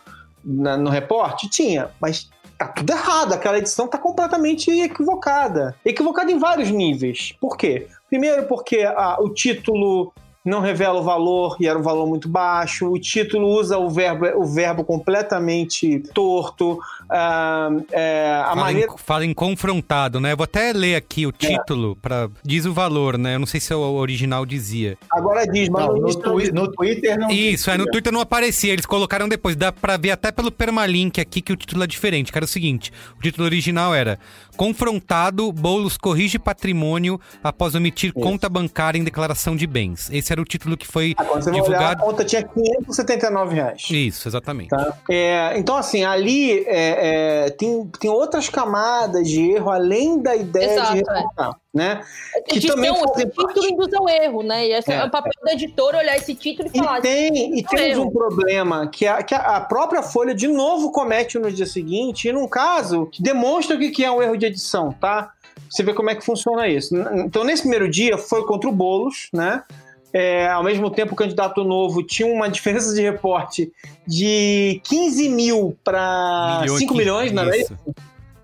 na, no reporte? Tinha, mas tá tudo errado, aquela edição tá completamente equivocada. Equivocada em vários níveis. Por quê? Primeiro, porque ah, o título não revela o valor e era um valor muito baixo. O título usa o verbo, o verbo completamente torto. Ah, é, a Fala, maneira. em, fala em confrontado, né? Eu vou até ler aqui o título, pra, diz o valor, né? Eu não sei se o original dizia. Agora diz, mas Não, no no, twi- no Twitter não. Isso, é, no Twitter não aparecia, eles colocaram depois. Dá pra ver até pelo permalink aqui que o título é diferente. Que era o seguinte: o título original era Confrontado, Boulos corrige patrimônio após omitir conta bancária em declaração de bens. Esse era o título que foi Ah, quando você vai olhar, a divulgado. conta tinha 579 reais. Isso, exatamente. Tá? É, então, assim, ali é, é, tem, tem outras camadas de erro além da ideia Exato, de é. reportar, né? Que Edição, também esse fazem título induz ao erro, né? E esse é, É, o papel do editor olhar esse título e falar. E tem, e "Isso é temos erro." um problema que, a, que a a própria Folha de novo comete no dia seguinte, e num caso que demonstra o que que é um erro de edição, tá? Você vê como é que funciona isso. Então, nesse primeiro dia, foi contra o Boulos, né? É, ao mesmo tempo, o candidato novo tinha uma diferença de reporte de 15 mil para Milhões, 5 milhões, não era isso?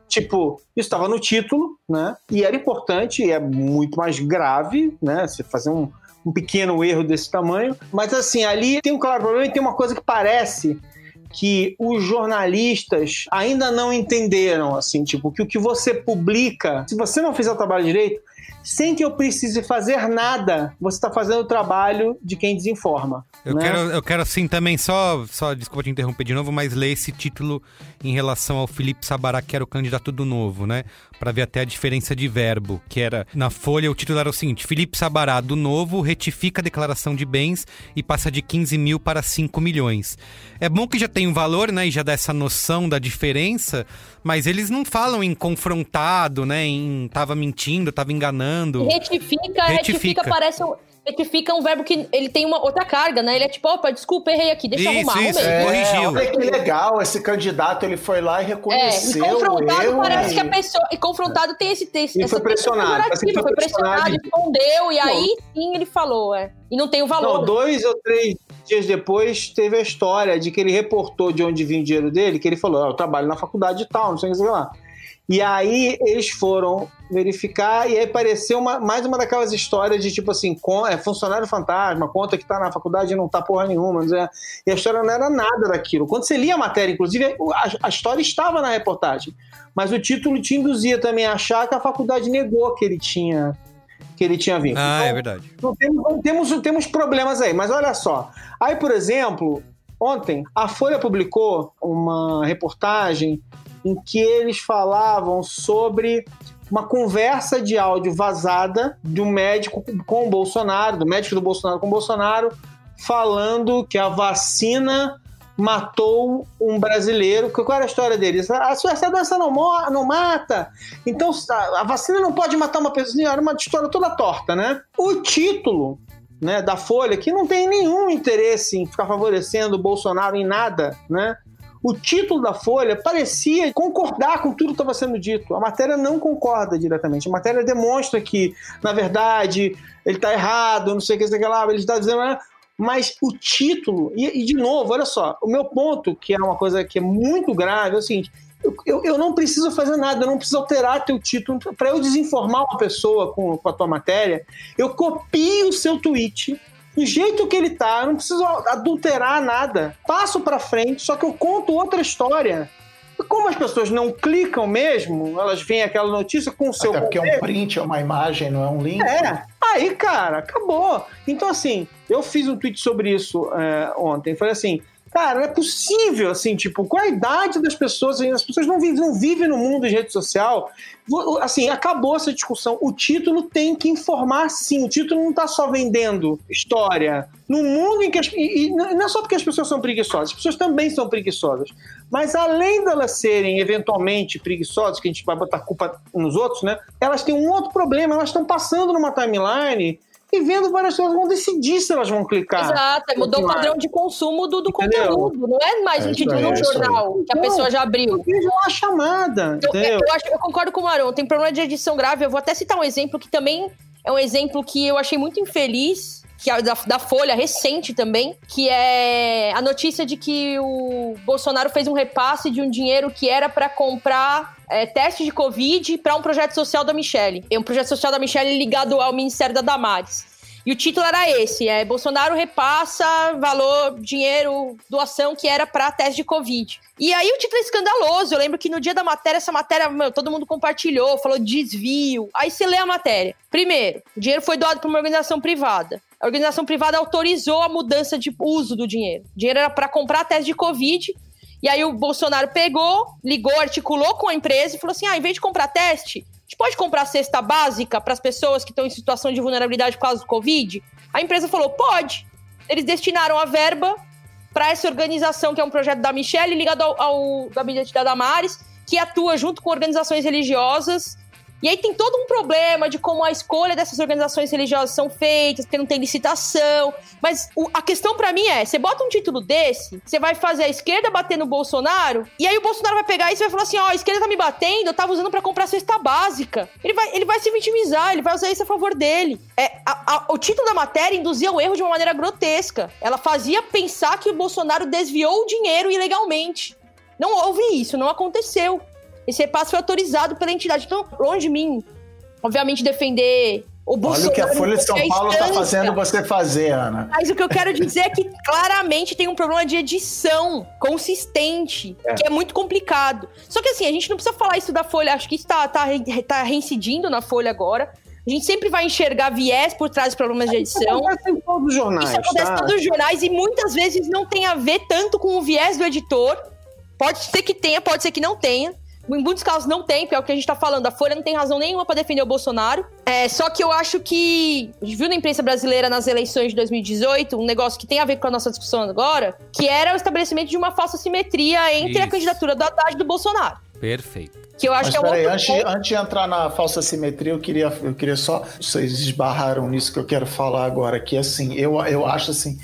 Tipo, isso estava no título, né? E era importante, e é muito mais grave, né? Você fazer um, um pequeno erro desse tamanho. Mas assim, ali tem um claro problema e tem uma coisa que parece que os jornalistas ainda não entenderam, assim, tipo, que o que você publica, se você não fizer o trabalho direito, sem que eu precise fazer nada, você está fazendo o trabalho de quem desinforma. Eu, né? quero, eu quero, assim, também só, só. Desculpa te interromper de novo, mas ler esse título em relação ao Felipe Sabará, que era o candidato do novo, né? Pra ver até a diferença de verbo, que era. Na folha, o título era o seguinte: Felipe Sabará, do novo, retifica a declaração de bens e passa de 15 mil para 5 milhões. É bom que já tem um valor, né? E já dá essa noção da diferença, mas eles não falam em confrontado, né? Em tava mentindo, tava enganando. Retifica, retifica, Retifica. parece um. Retifica um verbo que ele tem uma outra carga, né? Ele é tipo, opa, desculpa, errei aqui, deixa eu Isso, arrumar, isso. É, corrigiu. olha que legal, esse candidato ele foi lá e É, e reconheceu confrontado erro. parece e- que a pessoa. E confrontado tem esse texto. E foi pressionado, que Foi, foi pressionado, escondeu, e aí sim ele falou, é. E não tem o valor. Não, dois ou três dias depois teve a história de que ele reportou de onde vinha o dinheiro dele, que ele falou, ah, eu trabalho na faculdade e tal, não sei o que sei lá. E aí eles foram verificar e aí apareceu uma, mais uma daquelas histórias de tipo assim, con- é, funcionário fantasma, conta que tá na faculdade e não tá porra nenhuma. sei, E a história não era nada daquilo. Quando você lia a matéria, inclusive, a, a história estava na reportagem. Mas o título te induzia também a achar que a faculdade negou que ele tinha que ele tinha vindo. Ah, Então, é verdade. não temos, não temos, temos problemas aí, mas olha só. Aí, por exemplo, ontem a Folha publicou uma reportagem em que eles falavam sobre uma conversa de áudio vazada de um médico com o Bolsonaro, do médico do Bolsonaro com o Bolsonaro, falando que a vacina matou um brasileiro. Qual era a história? Ah, essa doença não, não mata. Então a a vacina não pode matar uma pessoa. Era uma história toda torta, né? O título né, da Folha, que não tem nenhum interesse em ficar favorecendo o Bolsonaro em nada, né? O título da Folha parecia concordar com tudo que estava sendo dito. A matéria não concorda diretamente. A matéria demonstra que, na verdade, ele está errado, não sei o que, sei lá, ele está dizendo. né? Mas o título, e, e, de novo, olha só, o meu ponto, que é uma coisa que é muito grave, é o seguinte: eu, eu, eu não preciso fazer nada, eu não preciso alterar teu título. Para eu desinformar uma pessoa com, com a tua matéria, eu copio o seu tweet do jeito que ele tá, eu não preciso adulterar nada. Passo para frente, só que eu conto outra história. E como as pessoas não clicam mesmo, elas veem aquela notícia com o seu. Até porque é um print, é uma imagem, não é um link. É, aí, cara, acabou. Então, assim, eu fiz um tweet sobre isso é, ontem. Falei assim. Cara, não é possível, assim, tipo, com a idade das pessoas, as pessoas não vivem, não vivem no mundo de rede social. Assim, acabou essa discussão. O título tem que informar, sim. O título não está só vendendo história. No mundo em que. As, e, e não é só porque as pessoas são preguiçosas, as pessoas também são preguiçosas. Mas além delas serem eventualmente preguiçosas, que a gente vai botar culpa nos outros, né? Elas têm um outro problema, elas estão passando numa timeline e vendo várias pessoas vão decidir se elas vão clicar. Exato, mudou o padrão de consumo do, do conteúdo. Não é mais um título no jornal que a pessoa já abriu. Eu vejo uma chamada. Eu, entendeu? eu, acho, eu concordo com o Marão, tem problema de edição grave. Eu vou até citar um exemplo que também é um exemplo que eu achei muito infeliz, que é da, da Folha, recente também, que é a notícia de que o Bolsonaro fez um repasse de um dinheiro que era para comprar é, teste de Covid para um projeto social da Michelle. É um projeto social da Michelle ligado ao Ministério da Damares. E o título era esse: é Bolsonaro repassa valor, dinheiro, doação que era para teste de Covid. E aí o título é escandaloso. Eu lembro que no dia da matéria, essa matéria, meu, todo mundo compartilhou, falou desvio. Aí você lê a matéria. Primeiro, o dinheiro foi doado para uma organização privada. A organização privada autorizou a mudança de uso do dinheiro. O dinheiro era para comprar teste de Covid. E aí o Bolsonaro pegou, ligou, articulou com a empresa e falou assim: ah, em vez de comprar teste, gente pode comprar cesta básica para as pessoas que estão em situação de vulnerabilidade por causa do Covid? A empresa falou, pode. Eles destinaram a verba para essa organização, que é um projeto da Michelle, ligado ao, ao gabinete da Damares, que atua junto com organizações religiosas e aí tem todo um problema de como a escolha dessas organizações religiosas são feitas, porque não tem licitação. Mas o, a questão para mim é: você bota um título desse, você vai fazer a esquerda bater no Bolsonaro, e aí o Bolsonaro vai pegar isso e vai falar assim: ó, oh, a esquerda tá me batendo, eu tava usando para comprar cesta básica. Ele vai, ele vai se vitimizar, ele vai usar isso a favor dele. É, a, a, o título da matéria induzia o erro de uma maneira grotesca. Ela fazia pensar que o Bolsonaro desviou o dinheiro ilegalmente. Não houve isso, não aconteceu. Esse repasse foi autorizado pela entidade. Então, longe de mim, obviamente, defender o Bolsonaro. Olha o que a Folha de São Paulo está fazendo você fazer, Ana. Mas o que eu quero dizer é que claramente tem um problema de edição consistente, é. que é muito complicado. Só que assim, a gente não precisa falar isso da Folha, acho que isso está tá, tá reincidindo na Folha agora. A gente sempre vai enxergar viés por trás de problemas de edição. Isso acontece em todos os jornais. Isso acontece tá? em todos os jornais e muitas vezes não tem a ver tanto com o viés do editor. Pode ser que tenha, pode ser que não tenha. Em muitos casos não tem, porque é o que a gente tá falando. A Folha não tem razão nenhuma para defender o Bolsonaro. É, só que eu acho que. A gente viu na imprensa brasileira nas eleições de 2018 um negócio que tem a ver com a nossa discussão agora, que era o estabelecimento de uma falsa simetria entre Isso. a candidatura do Haddad e do Bolsonaro. Perfeito. Que eu acho Mas, que é um aí, antes, antes de entrar na falsa simetria, eu queria, eu queria só. Vocês esbarraram nisso que eu quero falar agora, que assim, eu, eu acho assim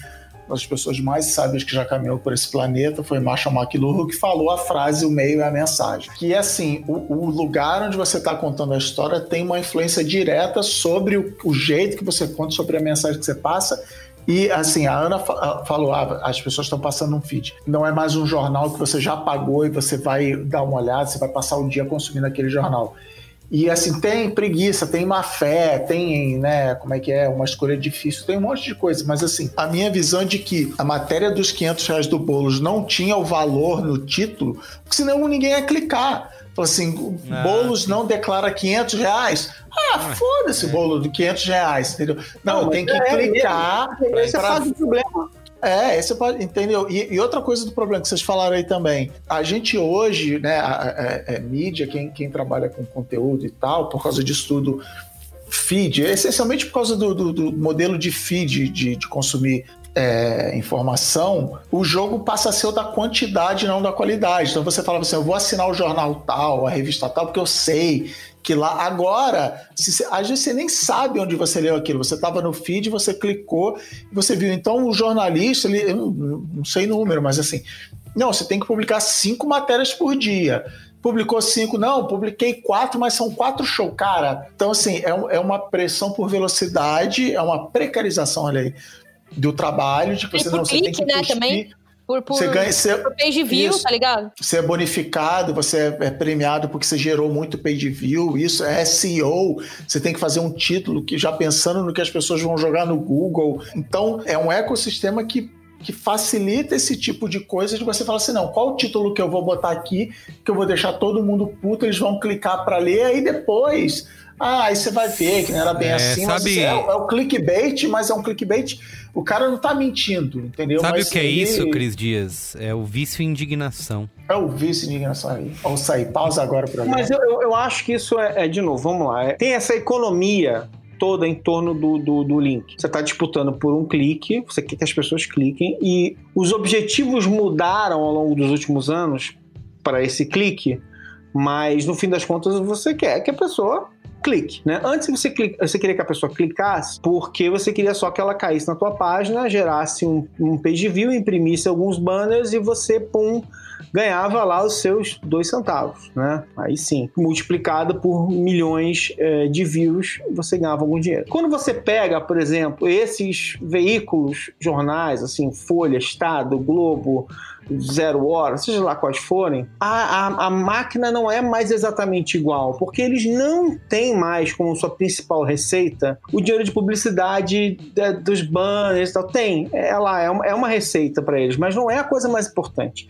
das pessoas mais sábias que já caminhou por esse planeta, foi Marshall McLuhan, que falou a frase, o meio é a mensagem. Que é assim, o, o lugar onde você está contando a história tem uma influência direta sobre o, o jeito que você conta, sobre a mensagem que você passa e assim, a Ana falou: ah, as pessoas estão passando um feed. Não é mais um jornal que você já pagou e você vai dar uma olhada, você vai passar o dia consumindo aquele jornal. E assim, tem preguiça, tem má fé, tem, né, como é que é, uma escolha difícil, tem um monte de coisa. Mas assim, a minha visão de que a matéria dos 500 reais do Boulos não tinha o valor no título, porque senão ninguém ia clicar. Então assim, ah, Boulos não declara 500 reais. Ah, foda-se o bolo de 500 reais, entendeu? Não, não tem que é, clicar. Esse é pra... é o problema. É, esse pode, entendeu? E, e, outra coisa do problema que vocês falaram aí também, a gente hoje, né, a, a, a é, mídia, quem, quem trabalha com conteúdo e tal, por causa disso tudo, feed, essencialmente por causa do, do, do modelo de feed de, de consumir é, informação, o jogo passa a ser o da quantidade, não da qualidade. Então você fala assim: eu vou assinar o jornal tal, a revista tal, porque eu sei que lá agora, se, às vezes você nem sabe onde você leu aquilo. Você estava no feed, você clicou você viu. Então o jornalista, ele, não, sei número, mas assim, não, você tem que publicar cinco matérias por dia publicou cinco, não, publiquei quatro, mas são quatro shows, cara. Então, assim, é, é uma pressão por velocidade, é uma precarização, olha aí, do trabalho, de que você não você tem que né, também. Por, por, você ganha, você, por page view, isso, tá ligado? Você é bonificado, você é, premiado porque você gerou muito page view, isso é SEO, você tem que fazer um título que já pensando no que as pessoas vão jogar no Google. Então, é um ecossistema que que facilita esse tipo de coisa de você falar assim, não, qual o título que eu vou botar aqui, que eu vou deixar todo mundo puto, eles vão clicar para ler, aí depois, ah, aí você vai ver que não era bem é, assim, sabe... é, é, o clickbait, mas é um clickbait o cara não tá mentindo, entendeu? Sabe Mas o que é isso, Cris Dias? É o vício e indignação. É o vício e indignação aí. Vamos sair, pausa agora pra Mas eu, eu, eu, acho que isso é, é, de novo, vamos lá. É, tem essa economia toda em torno do, do, do link. Você está disputando por um clique, você quer que as pessoas cliquem, e os objetivos mudaram ao longo dos últimos anos para esse clique, mas no fim das contas você quer que a pessoa clique, né? Antes você, clica, você queria que a pessoa clicasse porque você queria só que ela caísse na tua página, gerasse um, um page view, imprimisse alguns banners e você, pum, ganhava lá os seus dois centavos, né? Aí sim, multiplicado por milhões é, de views, você ganhava algum dinheiro. Quando você pega, por exemplo, esses veículos, jornais, assim, Folha, Estado, Globo, zero hora, seja lá quais forem, a, a, a, máquina não é mais exatamente igual, porque eles não têm mais como sua principal receita o dinheiro de publicidade de, dos banners e tal. Tem, é lá, é uma, é uma receita para eles, mas não é a coisa mais importante.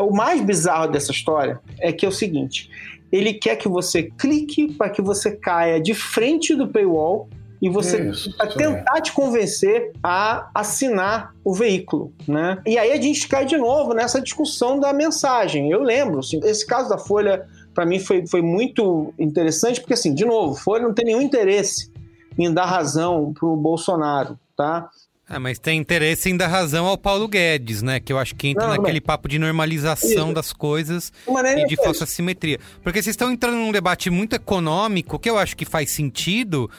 O mais bizarro dessa história é que é o seguinte: ele quer que você clique para que você caia de frente do paywall e você isso, vai tentar é. te convencer a assinar o veículo, né? E aí a gente cai de novo nessa discussão da mensagem. Eu lembro, assim, esse caso da Folha para mim foi, foi muito interessante porque assim, de novo, Folha não tem nenhum interesse em dar razão pro Bolsonaro, tá? Ah, mas tem interesse em dar razão ao Paulo Guedes, né? Que eu acho que entra não, naquele mas... papo de normalização Isso. das coisas e de falsa simetria. Porque vocês estão entrando num debate muito econômico, que eu acho que faz sentido,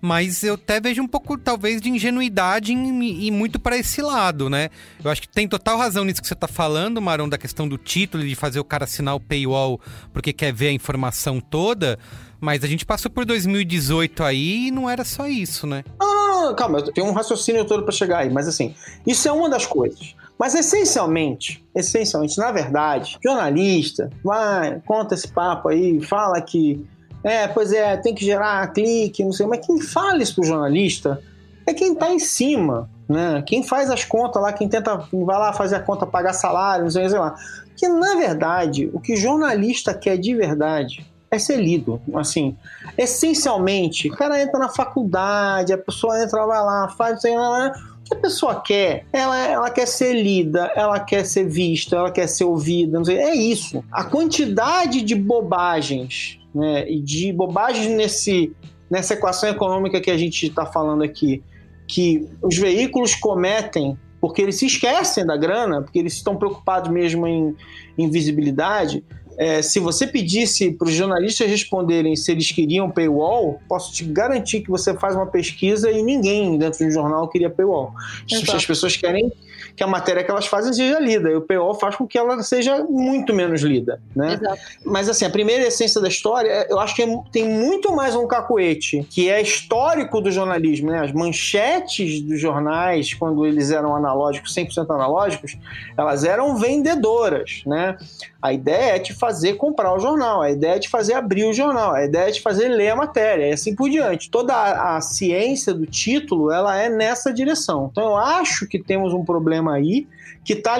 mas eu até vejo um pouco, talvez, de ingenuidade e muito para esse lado, né? Eu acho que tem total razão nisso que você tá falando, Marão, da questão do título, de fazer o cara assinar o paywall porque quer ver a informação toda. Mas a gente passou por 2018 aí e não era só isso, né? Não, não, calma, eu tenho um raciocínio todo para chegar aí, mas assim, isso é uma das coisas. Mas essencialmente, essencialmente, na verdade, jornalista, vai, conta esse papo aí, fala que é, pois é, tem que gerar clique, não sei, mas quem fala isso pro jornalista é quem tá em cima, né? Quem faz as contas lá, quem tenta, vai lá fazer a conta, pagar salário, não sei, sei lá. Que na verdade, o que jornalista quer de verdade é ser lido. Assim, essencialmente, o cara entra na faculdade, a pessoa entra, vai lá, faz, sei lá, o que a pessoa quer? Ela, ela quer ser lida, ela quer ser vista, ela quer ser ouvida, não sei. É isso. A quantidade de bobagens né, e de bobagens nesse, nessa equação econômica que a gente está falando aqui, que os veículos cometem porque eles se esquecem da grana, porque eles estão preocupados mesmo em, em visibilidade, é, se você pedisse para os jornalistas responderem se eles queriam paywall, posso te garantir que você faz uma pesquisa e ninguém dentro de um jornal queria paywall. Exato. As pessoas querem que a matéria que elas fazem seja lida, e o paywall faz com que ela seja muito menos lida, né? Exato. Mas assim, a primeira essência da história, eu acho que tem muito mais um cacuete, que é histórico do jornalismo, né? As manchetes dos jornais, quando eles eram analógicos, 100% analógicos, elas eram vendedoras, né? A ideia é te fazer comprar o jornal, a ideia é te fazer abrir o jornal, a ideia é te fazer ler a matéria, e assim por diante. Toda a, a ciência do título, ela é nessa direção. Então eu acho que temos um problema aí que está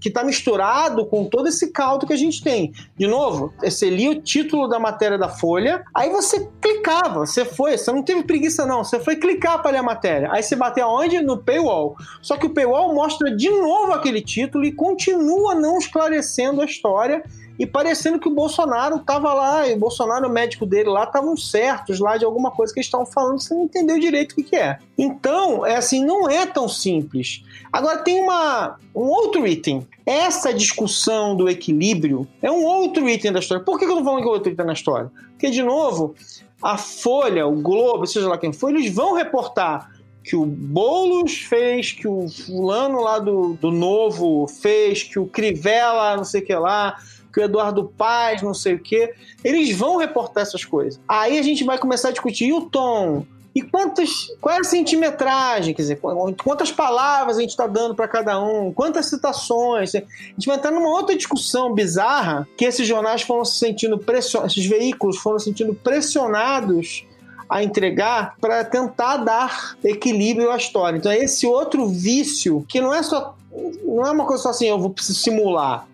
que, tá misturado com todo esse caldo que a gente tem. De novo, você lia o título da matéria da Folha, aí você clicava, você foi, você não teve preguiça não, você foi clicar para ler a matéria. Aí você bateu aonde? No paywall. Só que o paywall mostra de novo aquele título e continua não esclarecendo a história e parecendo que o Bolsonaro estava lá, e o Bolsonaro, o médico dele lá, estavam certos lá de alguma coisa que eles estavam falando, você não entendeu direito o que, que, é. Então, é assim, não é tão simples. Agora, tem uma, um outro item. Essa discussão do equilíbrio é um outro item da história. Por que, que eu não que é outro item da história? Porque, de novo, a Folha, o Globo, seja lá quem for, eles vão reportar que o Boulos fez, que o fulano lá do, do Novo fez, que o Crivella, não sei o que lá, que o Eduardo Paz, não sei o quê. Eles vão reportar essas coisas. Aí a gente vai começar a discutir o tom. E quantas, qual é a centimetragem? Quer dizer, quantas palavras a gente está dando para cada um? Quantas citações? A gente vai entrar numa outra discussão bizarra que esses jornais foram se sentindo pressionados, esses veículos foram se sentindo pressionados a entregar para tentar dar equilíbrio à história. Então, é esse outro vício que não é só não é uma coisa só assim, eu vou simular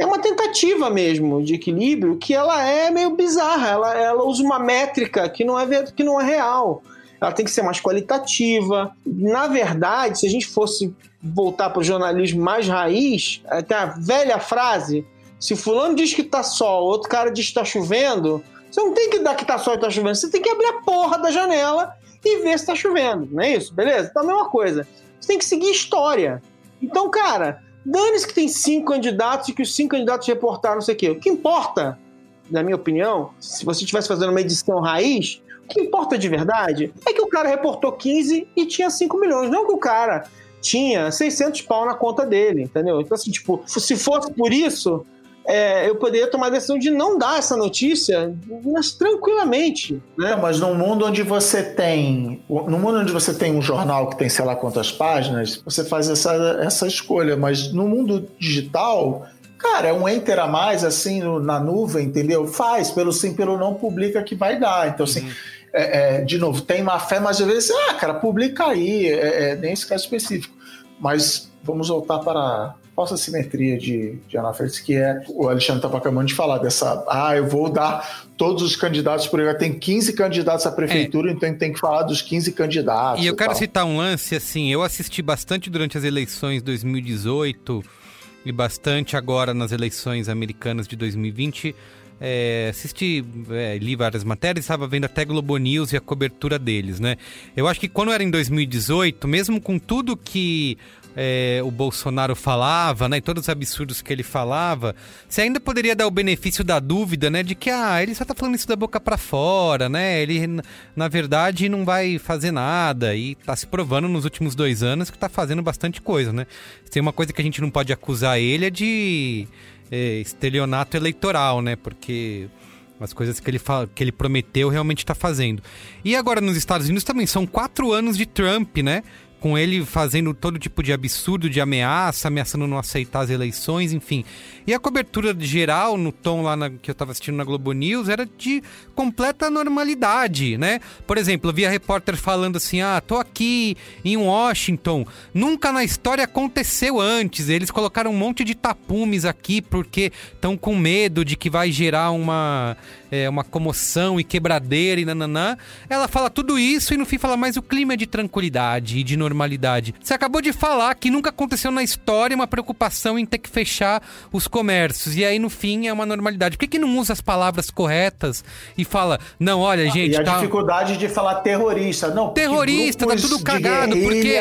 é uma tentativa mesmo de equilíbrio que ela é meio bizarra. Ela, ela usa uma métrica que não, é, que não é real. Ela tem que ser mais qualitativa. Na verdade, se a gente fosse voltar para o jornalismo mais raiz, até a velha frase: se fulano diz que tá sol, outro cara diz que tá chovendo, você não tem que dar que tá sol e tá chovendo, você tem que abrir a porra da janela e ver se tá chovendo, não é isso? Beleza? Então a mesma coisa. Você tem que seguir história. Então, cara, Dane-se que tem cinco candidatos e que os cinco candidatos reportaram não sei o quê. O que importa, na minha opinião, se você estivesse fazendo uma edição raiz, o que importa de verdade é que o cara reportou 15 e tinha 5 milhões. Não que o cara tinha 600 pau na conta dele, entendeu? Então, assim, tipo, se fosse por isso, é, eu poderia tomar a decisão de não dar essa notícia, mas tranquilamente. Né? Não, mas num mundo onde você tem. No mundo onde você tem um jornal que tem sei lá quantas páginas, você faz essa, essa escolha. Mas no mundo digital, cara, é um enter a mais, assim, na nuvem, entendeu? Faz, pelo sim, pelo não, publica que vai dar. Então, assim. Uhum. É, é, de novo, tem má fé, mas às vezes, ah, cara, publica aí, é, é, nem esse caso específico. Mas vamos voltar para falsa simetria de, de Anafertes, que é o Alexandre estava acabando de falar dessa. Ah, eu vou dar todos os candidatos, porque tem 15 candidatos à prefeitura, é. então tem que falar dos 15 candidatos. E eu e quero tal. citar um lance, assim, eu assisti bastante durante as eleições 2018 e bastante agora nas eleições americanas de 2020. É, assisti, é, li várias matérias, estava vendo até Globo News e a cobertura deles, né? Eu acho que quando era em 2018, mesmo com tudo que é, o Bolsonaro falava, né? E todos os absurdos que ele falava, você ainda poderia dar o benefício da dúvida, né? De que, ah, ele só tá falando isso da boca para fora, né? Ele, na verdade, não vai fazer nada e tá se provando nos últimos dois anos que tá fazendo bastante coisa, né? Tem uma coisa que a gente não pode acusar ele é de é, estelionato eleitoral, né? Porque as coisas que ele, que ele prometeu realmente está fazendo. E agora nos Estados Unidos também são quatro anos de Trump, né? Com ele fazendo todo tipo de absurdo, de ameaça, ameaçando não aceitar as eleições, enfim. E a cobertura geral, no tom lá na, que eu estava assistindo na Globo News, era de completa normalidade, né? Por exemplo, eu vi a repórter falando assim: ah, tô aqui em Washington, nunca na história aconteceu antes. Eles colocaram um monte de tapumes aqui porque estão com medo de que vai gerar uma é, uma comoção e quebradeira e nananã. Ela fala tudo isso e no fim fala, mas o clima é de tranquilidade e de normalidade. Você acabou de falar que nunca aconteceu na história uma preocupação em ter que fechar os comércios. E aí no fim é uma normalidade. Por que, que não usa as palavras corretas e fala, não, olha, gente. E a tá... dificuldade de falar terrorista. Não, terrorista, tá tudo cagado. Porque.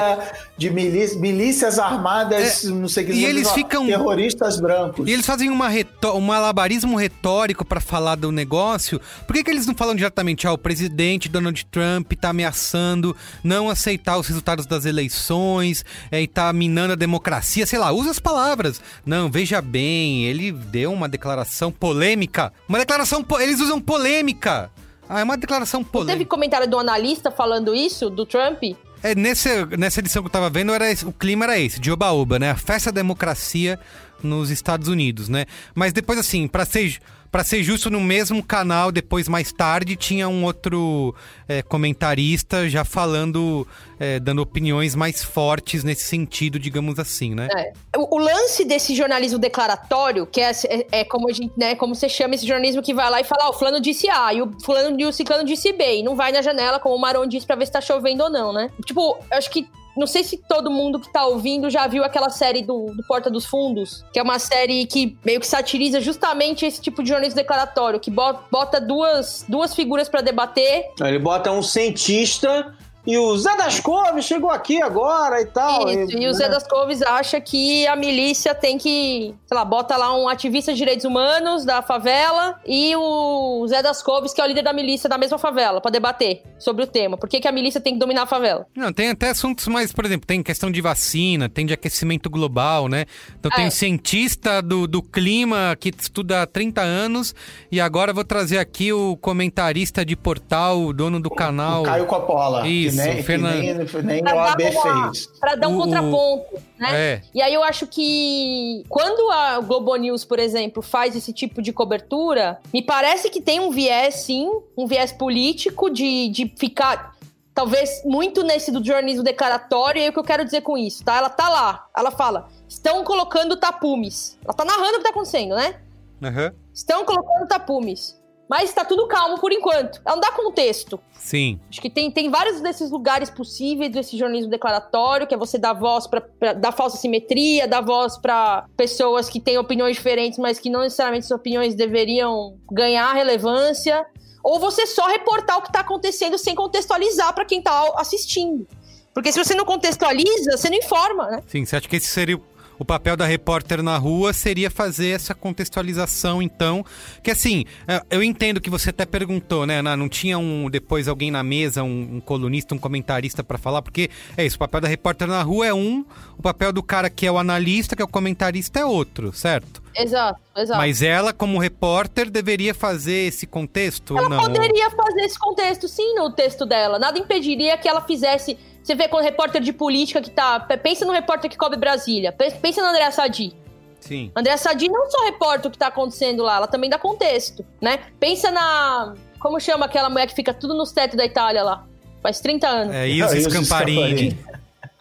De milícias, milícias armadas, é, não sei o que. E eles ficam. Terroristas brancos. E eles fazem uma retó... um malabarismo retórico para falar do negócio. Por que, que eles não falam diretamente, ah, o presidente Donald Trump tá ameaçando não aceitar os resultados das eleições é, e tá minando a democracia, sei lá, usa as palavras. Não, veja bem, ele deu uma declaração polêmica. Uma declaração. Po... Eles usam polêmica. Ah, é uma declaração polêmica. Teve comentário do analista falando isso, do Trump? É, nessa, nessa edição que eu tava vendo, era esse, o clima era esse, de oba-oba, né? A festa da democracia nos Estados Unidos, né? Mas depois, assim, para ser para ser justo, no mesmo canal, depois mais tarde, tinha um outro é, comentarista já falando, é, dando opiniões mais fortes nesse sentido, digamos assim, né? É. O, o, lance desse jornalismo declaratório, que é, é, é, como a gente, né, como você chama esse jornalismo que vai lá e fala, ó, o fulano disse A, e o fulano e o ciclano disse B, e não vai na janela, como o Maron disse, pra ver se tá chovendo ou não, né? Tipo, acho que não sei se todo mundo que tá ouvindo já viu aquela série do, do, Porta dos Fundos, que é uma série que meio que satiriza justamente esse tipo de jornalismo declaratório, que bota duas, duas figuras para debater. Ele bota um cientista e o Zé das Couves chegou aqui agora e tal. Isso, e, e o Zé né? das Couves acha que a milícia tem que, sei lá, bota lá um ativista de direitos humanos da favela e o Zé das Couves, que é o líder da milícia da mesma favela, para debater sobre o tema. Por que, que a milícia tem que dominar a favela? Não, tem até assuntos mais, por exemplo, tem questão de vacina, tem de aquecimento global, né? Então tem é. um cientista do, do clima que estuda há 30 anos e agora vou trazer aqui o comentarista de portal, o dono do canal. O Caio Coppola. Isso nem, Fernando... nem, nem o AB fez. Para dar um o, contraponto, né? É. E aí eu acho que quando a Globo News, por exemplo, faz esse tipo de cobertura, me parece que tem um viés, sim, um viés político de, de ficar talvez muito nesse do jornalismo declaratório, e é o que eu quero dizer com isso, tá? Ela tá lá, ela fala, estão colocando tapumes. Ela tá narrando o que tá acontecendo, né? Uhum. Estão colocando tapumes. Mas tá tudo calmo por enquanto. Não dá contexto. Sim. Acho que tem, tem vários desses lugares possíveis desse jornalismo declaratório, que é você dar voz para dar falsa simetria, dar voz para pessoas que têm opiniões diferentes, mas que não necessariamente suas opiniões deveriam ganhar relevância. Ou você só reportar o que tá acontecendo sem contextualizar para quem tá assistindo. Porque se você não contextualiza, você não informa, né? Sim, você acha que esse seria o papel da repórter na rua seria fazer essa contextualização, então. Que assim, é, eu entendo que você até perguntou, né, Ana? Não tinha um depois alguém na mesa, um, um colunista, um comentarista para falar, porque é isso, o papel da repórter na rua é um, o papel do cara que é o analista, que é o comentarista, é outro, certo? Exato, exato. Mas ela, como repórter, deveria fazer esse contexto ela ou não? poderia fazer esse contexto, sim, no texto dela. Nada impediria que ela fizesse. Você vê quando repórter de política que tá. Pensa no repórter que cobre Brasília. Pensa no André Sadi. Sim. André Sadi não só reporta o que tá acontecendo lá, ela também dá contexto, né? Pensa na. Como chama aquela mulher que fica tudo nos tetos da Itália lá? Faz 30 anos. É Ilse Ilse Scamparini.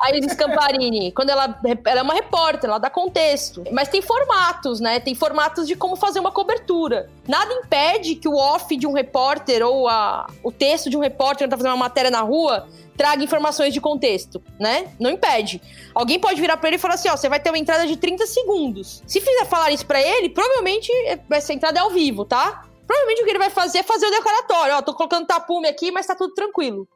A Isis Camparini, quando ela, ela é uma repórter, ela dá contexto. Mas tem formatos, né? Tem formatos de como fazer uma cobertura. Nada impede que o off de um repórter ou a, o texto de um repórter que tá fazendo uma matéria na rua traga informações de contexto, né? Não impede. Alguém pode virar pra ele e falar assim, ó, você vai ter uma entrada de 30 segundos. Se fizer falar isso pra ele, provavelmente essa entrada é ao vivo, tá? Provavelmente o que ele vai fazer é fazer o declaratório. Ó, tô colocando tapume aqui, mas tá tudo tranquilo.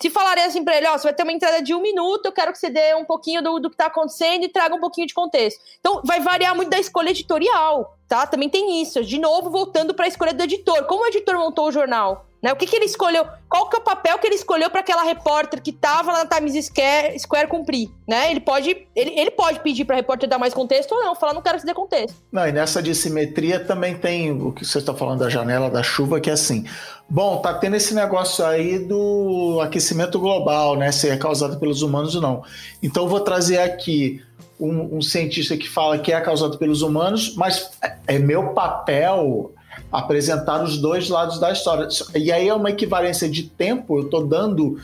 Se falarem assim pra ele, ó, você vai ter uma entrada de um minuto, eu quero que você dê um pouquinho do, do que tá acontecendo e traga um pouquinho de contexto. Então, vai variar muito da escolha editorial, tá? Também tem isso. De novo, voltando pra escolha do editor. Como o editor montou o jornal? Né? O que, que ele escolheu? Qual que é o papel que ele escolheu para aquela repórter que tava lá na Times Square, Square cumprir? Né? Ele pode ele, ele pode pedir pra repórter dar mais contexto ou não, falar não quero que dê contexto. Não, e nessa dissimetria também tem o que você está falando da janela da chuva, que é assim. Bom, tá tendo esse negócio aí do aquecimento global, né? Se é causado pelos humanos ou não. Então vou trazer aqui um, um cientista que fala que é causado pelos humanos, mas é, é meu papel apresentar os dois lados da história. E aí é uma equivalência de tempo, eu estou dando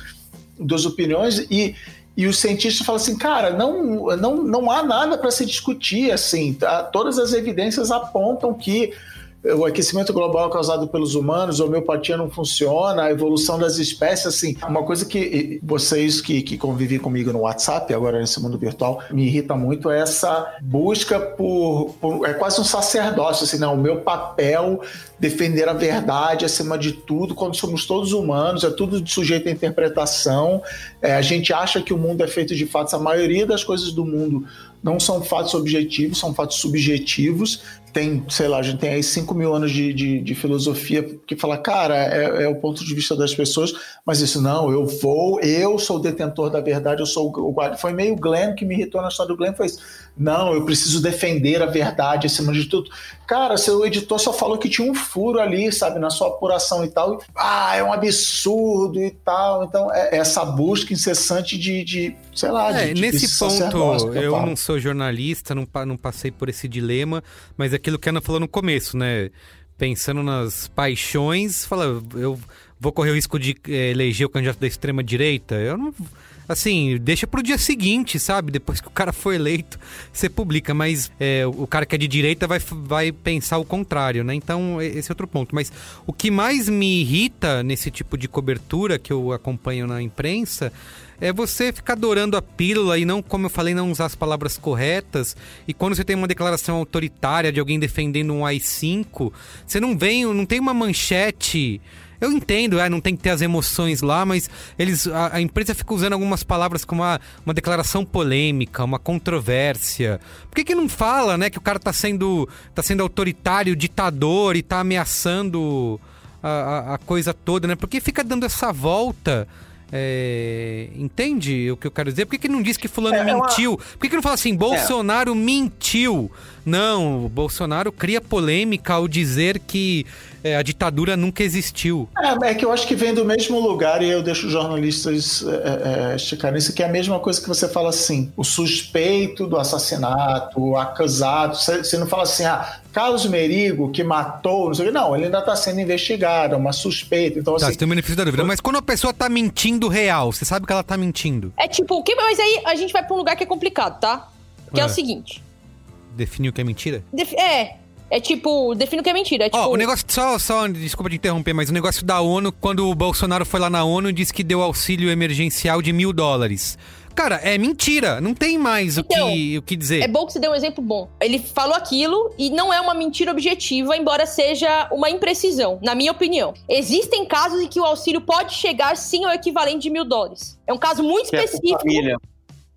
duas opiniões e, e o cientista fala assim, cara, não, não, não há nada para se discutir, assim, tá? todas as evidências apontam que o aquecimento global causado pelos humanos, a homeopatia não funciona, a evolução das espécies, assim, uma coisa que vocês que, que convivem comigo no WhatsApp, agora nesse mundo virtual, me irrita muito é essa busca por, por é quase um sacerdócio, assim, não, o meu papel defender a verdade acima de tudo, quando somos todos humanos, é tudo sujeito à interpretação, é, a gente acha que o mundo é feito de fatos, a maioria das coisas do mundo não são fatos objetivos, são fatos subjetivos. Tem, sei lá, a gente tem aí 5 mil anos de, de, de, filosofia que fala, cara, é, é, o ponto de vista das pessoas, mas isso não, eu vou, eu sou o detentor da verdade, eu sou o guarda. Foi meio Glenn que me irritou na história do Glenn, foi isso. Não, eu preciso defender a verdade acima de tudo. Cara, seu editor só falou que tinha um furo ali, sabe, na sua apuração e tal. Ah, é um absurdo e tal. Então, é essa busca incessante de, de sei lá, é, de, Nesse ponto, eu, eu não sou jornalista, não, não passei por esse dilema, mas aquilo que a Ana falou no começo, né? Pensando nas paixões, fala, eu vou correr o risco de é, eleger o candidato da extrema direita? Eu não assim, deixa pro dia seguinte, sabe? Depois que o cara for eleito, você publica. Mas é, o cara que é de direita vai, vai pensar o contrário, né? Então, esse é outro ponto. Mas o que mais me irrita nesse tipo de cobertura que eu acompanho na imprensa é você ficar adorando a pílula e não, como eu falei, não usar as palavras corretas. E quando você tem uma declaração autoritária de alguém defendendo um AI-5, você não vem, não tem uma manchete eu entendo, é, não tem que ter as emoções lá, mas eles a, a imprensa fica usando algumas palavras como uma, uma declaração polêmica, uma controvérsia. Por que, que não fala, né, que o cara tá sendo, tá sendo autoritário, ditador e tá ameaçando a, a, a coisa toda, né? Por que fica dando essa volta? É, entende o que eu quero dizer? Por que, que não diz que fulano é, mentiu? Por que, que não fala assim, Bolsonaro é. mentiu? Não, o Bolsonaro cria polêmica ao dizer que é, a ditadura nunca existiu. É, é, que eu acho que vem do mesmo lugar e eu deixo os jornalistas é, é, esticarem isso, que é a mesma coisa que você fala assim, o suspeito do assassinato, o acusado, você não fala assim, ah, Carlos Merigo, que matou, não sei o que. Não, ele ainda está sendo investigado, é uma suspeita. Então, tá, assim. Você tem um benefício da dúvida. Mas quando a pessoa está mentindo real, você sabe que ela está mentindo. É tipo, que, mas aí a gente vai para um lugar que é complicado, tá? Que é, é o seguinte. Definir o que é mentira? Def é. É tipo, define o que é mentira. É tipo... o negócio, só, só, desculpa te interromper, mas o negócio da ONU, quando o Bolsonaro foi lá na ONU, disse que deu auxílio emergencial de mil dólares. Cara, é mentira. Não tem mais então, o, que, o que dizer. É bom que você dê um exemplo bom. Ele falou aquilo e não é uma mentira objetiva, embora seja uma imprecisão, na minha opinião. Existem casos em que o auxílio pode chegar sim ao equivalente de mil dólares. É um caso muito que específico. É É,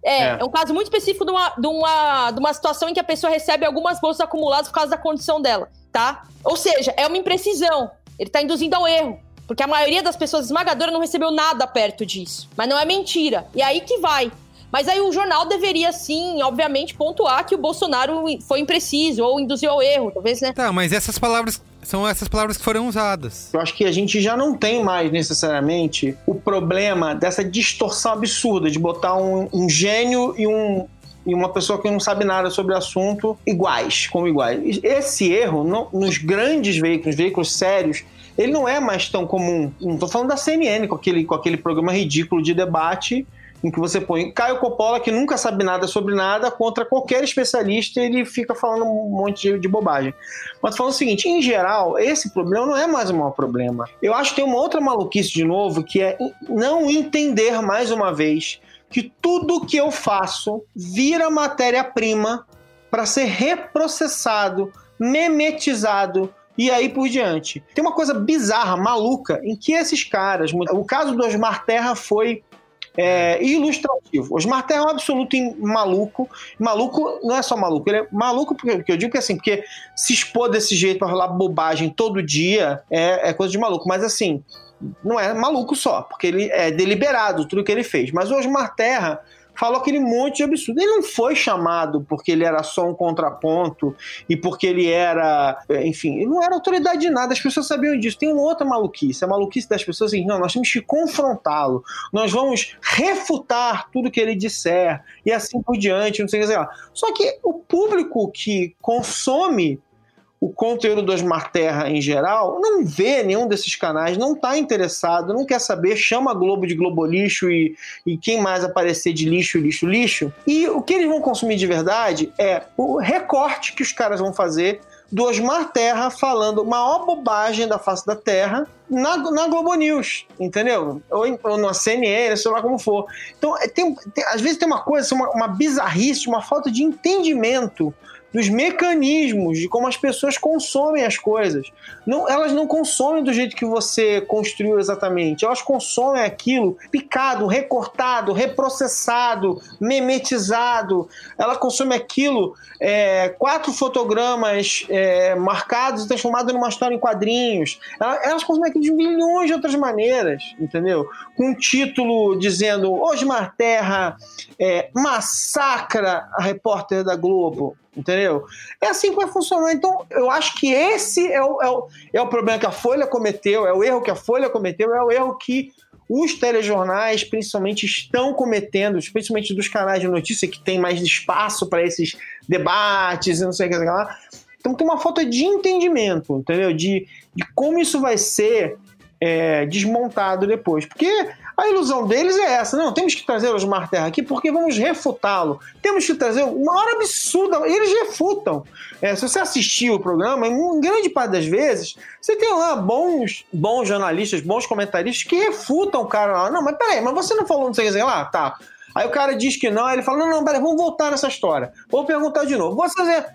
É. é, um caso muito específico de uma, de, uma, de uma situação em que a pessoa recebe algumas bolsas acumuladas por causa da condição dela, tá? Ou seja, é uma imprecisão. Ele tá induzindo ao erro. Porque a maioria das pessoas esmagadoras não recebeu nada perto disso. Mas não é mentira. E aí que vai. Mas aí o jornal deveria, sim, obviamente, pontuar que o Bolsonaro foi impreciso ou induziu ao erro. Talvez, né? Tá, mas essas palavras são essas palavras que foram usadas. Eu acho que a gente já não tem mais necessariamente o problema dessa distorção absurda de botar um, um gênio e um e uma pessoa que não sabe nada sobre o assunto iguais, como iguais. Esse erro, nos grandes veículos, veículos sérios, ele não é mais tão comum. Não tô falando da CNN, com aquele, com aquele programa ridículo de debate em que você põe Caio Coppola, que nunca sabe nada sobre nada, contra qualquer especialista, ele fica falando um monte de, de bobagem. Mas falando o seguinte, em geral, esse problema não é mais o maior problema. Eu acho que tem uma outra maluquice de novo, que é não entender mais uma vez que tudo que eu faço vira matéria-prima para ser reprocessado, memetizado e aí por diante. Tem uma coisa bizarra, maluca, em que esses caras. O caso do Osmar Terra foi é, ilustrativo. Osmar Terra é um absoluto maluco. Maluco não é só maluco, ele é maluco porque, porque eu digo que assim, porque se expor desse jeito pra rolar bobagem todo dia é, é coisa de maluco. Mas assim, não é maluco só, porque ele é deliberado tudo que ele fez. Mas o Osmar Terra falou aquele monte de absurdo. Ele não foi chamado porque ele era só um contraponto e porque ele era, enfim, ele não era autoridade de nada, as pessoas sabiam disso. Tem uma outra maluquice, a maluquice das pessoas assim, não, nós temos que confrontá-lo, nós vamos refutar tudo que ele disser e assim por diante, não sei o que lá. Só que o público que consome o conteúdo do Osmar Terra em geral não vê nenhum desses canais, não está interessado, não quer saber, chama a Globo de Globo Lixo e, e quem mais aparecer de lixo, lixo, lixo. E o que eles vão consumir de verdade é o recorte que os caras vão fazer do Osmar Terra falando maior bobagem da face da Terra na, na Globo News, entendeu? Ou, em- ou na CNN, sei lá como for. Então, é, tem, tem- às vezes tem uma coisa, uma, uma bizarrice, uma falta de entendimento dos mecanismos de como as pessoas consomem as coisas. Não, elas não consomem do jeito que você construiu exatamente. Elas consomem aquilo picado, recortado, reprocessado, memetizado. Ela consome aquilo é, quatro fotogramas é, marcados e transformados numa história em quadrinhos. Ela- Elas consomem aquilo de milhões de outras maneiras, entendeu? Com um título dizendo Osmar Terra é, massacra a repórter da Globo. Entendeu? É assim que vai funcionar. Então, eu acho que esse é o, é, o, é o problema que a Folha cometeu, é o erro que a Folha cometeu, é o erro que os telejornais, principalmente, estão cometendo, principalmente dos canais de notícia que tem mais espaço para esses debates e não sei o que lá. Então, tem uma falta de entendimento, entendeu? De, de como isso vai ser é, desmontado depois. Porque a ilusão deles é essa. Não, temos que trazer o Osmar Terra aqui porque vamos refutá-lo. Temos que trazer uma hora absurda. Eles refutam. É, se você assistir o programa, em grande parte das vezes, você tem lá bons, bons jornalistas, bons comentaristas que refutam o cara lá. Não, mas peraí, mas você não falou não sei o que lá? Tá. Aí o cara diz que não, aí ele fala: não, não, peraí, vamos voltar nessa história. Vou perguntar de novo. Vou fazer.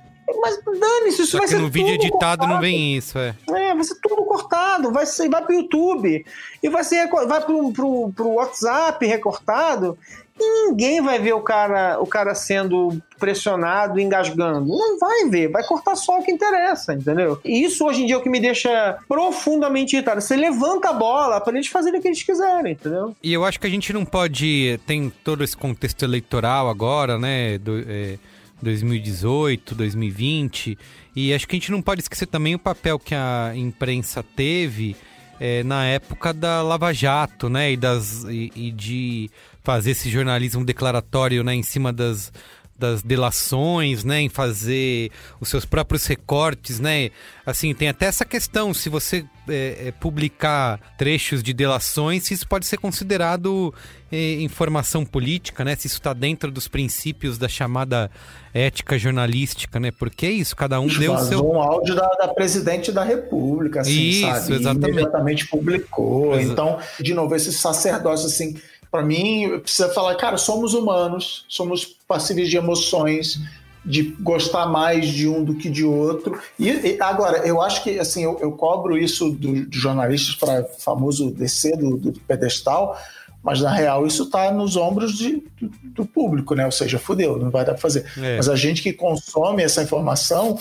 Mas dane-se, isso Só vai que ser no vídeo editado não cortado. vem isso, é. É, vai ser tudo cortado, vai, ser, vai pro YouTube e vai, ser, vai pro, pro, pro WhatsApp recortado e ninguém vai ver o cara, o cara sendo pressionado, engasgando. Não vai ver, vai cortar só o que interessa, entendeu? E isso hoje em dia é o que me deixa profundamente irritado. Você levanta a bola para eles fazerem o que eles quiserem, entendeu? E eu acho que a gente não pode. Tem todo esse contexto eleitoral agora, né? Do, é, 2018, 2020. E acho que a gente não pode esquecer também o papel que a imprensa teve é, na época da Lava Jato, né? E, das, e, e de fazer esse jornalismo declaratório né, em cima das, das delações, né, em fazer os seus próprios recortes, né, assim, tem até essa questão, se você é, é, publicar trechos de delações, se isso pode ser considerado é, informação política, né, se isso está dentro dos princípios da chamada ética jornalística, né, porque é isso, cada um deu o seu... um áudio da, da presidente da República, assim, Isso, sabe? E exatamente. imediatamente publicou. Exa- Então, de novo, esse sacerdócio, assim, para mim, precisa falar, cara, somos humanos, somos passíveis de emoções, de gostar mais de um do que de outro. E, e agora, eu acho que, assim, eu, eu cobro isso do- dos jornalistas para famoso descer do, do pedestal, Mas na real isso está nos ombros de, do, do, público, né? Ou seja, fudeu, não vai dar para fazer. É. Mas a gente que consome essa informação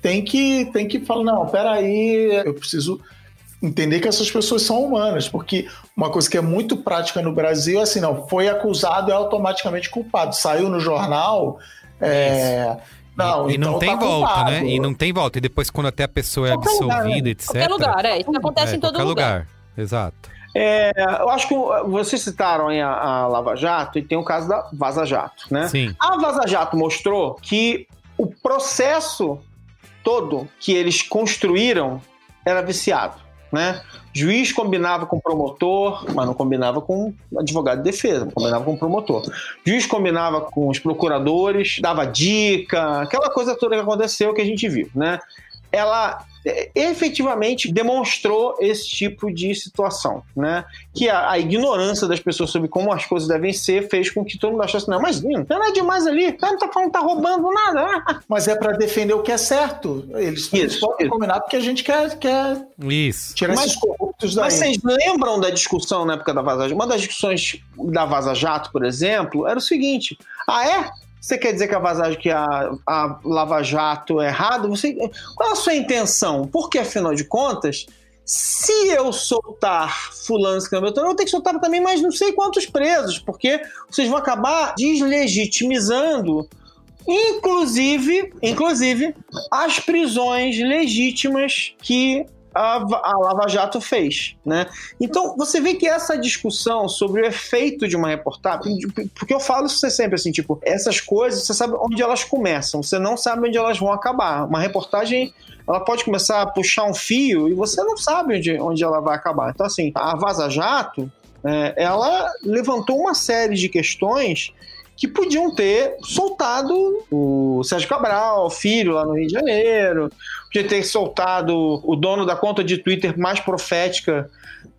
tem que tem que falar, não, peraí, eu preciso entender que essas pessoas são humanas, porque uma coisa que é muito prática no Brasil é assim, não, foi acusado é automaticamente culpado. Saiu no jornal. É, não, e, então não tem tá volta, culpado. né? E não tem volta. E depois, quando até a pessoa é absolvida, lugar, né? etc. Qualquer lugar, é. Isso acontece é, em todo lugar. lugar. Exato. É, eu acho que vocês citaram a, a Lava Jato e tem o caso da Vaza Jato, né? Sim. A Vaza Jato mostrou que o processo todo que eles construíram era viciado né? Juiz combinava com promotor, mas não combinava com advogado de defesa, combinava com promotor. Juiz combinava com os procuradores, dava dica, aquela coisa toda que aconteceu que a gente viu, né? Ela efetivamente demonstrou esse tipo de situação, né? Que a, a, ignorância das pessoas sobre como as coisas devem ser fez com que todo mundo achasse, não, mas não tem nada demais ali, o cara não tá falando que tá roubando nada. Mas é para defender o que é certo. Eles, eles podem combinar porque a gente quer, quer isso. tirar mas, esses corruptos daí. Mas vocês lembram da discussão na época da Vaza Jato? Uma das discussões da Vaza Jato, por exemplo, era o seguinte: ah, é? Você quer dizer que a vazagem, que a, a Lava Jato é errado? Você, qual a sua intenção? Porque, afinal de contas, se eu soltar fulano escambetão, eu vou ter que soltar também mais não sei quantos presos, porque vocês vão acabar deslegitimizando inclusive, inclusive as prisões legítimas que a, a Lava Jato fez, né? Então, você vê que essa discussão sobre o efeito de uma reportagem, porque eu falo isso sempre assim, tipo, essas coisas, você sabe onde elas começam, você não sabe onde elas vão acabar. Uma reportagem, ela pode começar a puxar um fio e você não sabe onde, onde ela vai acabar. Então, assim, a Vaza Jato, é, ela levantou uma série de questões que podiam ter soltado o Sérgio Cabral, filho, lá no Rio de Janeiro, podia ter soltado o dono da conta de Twitter mais profética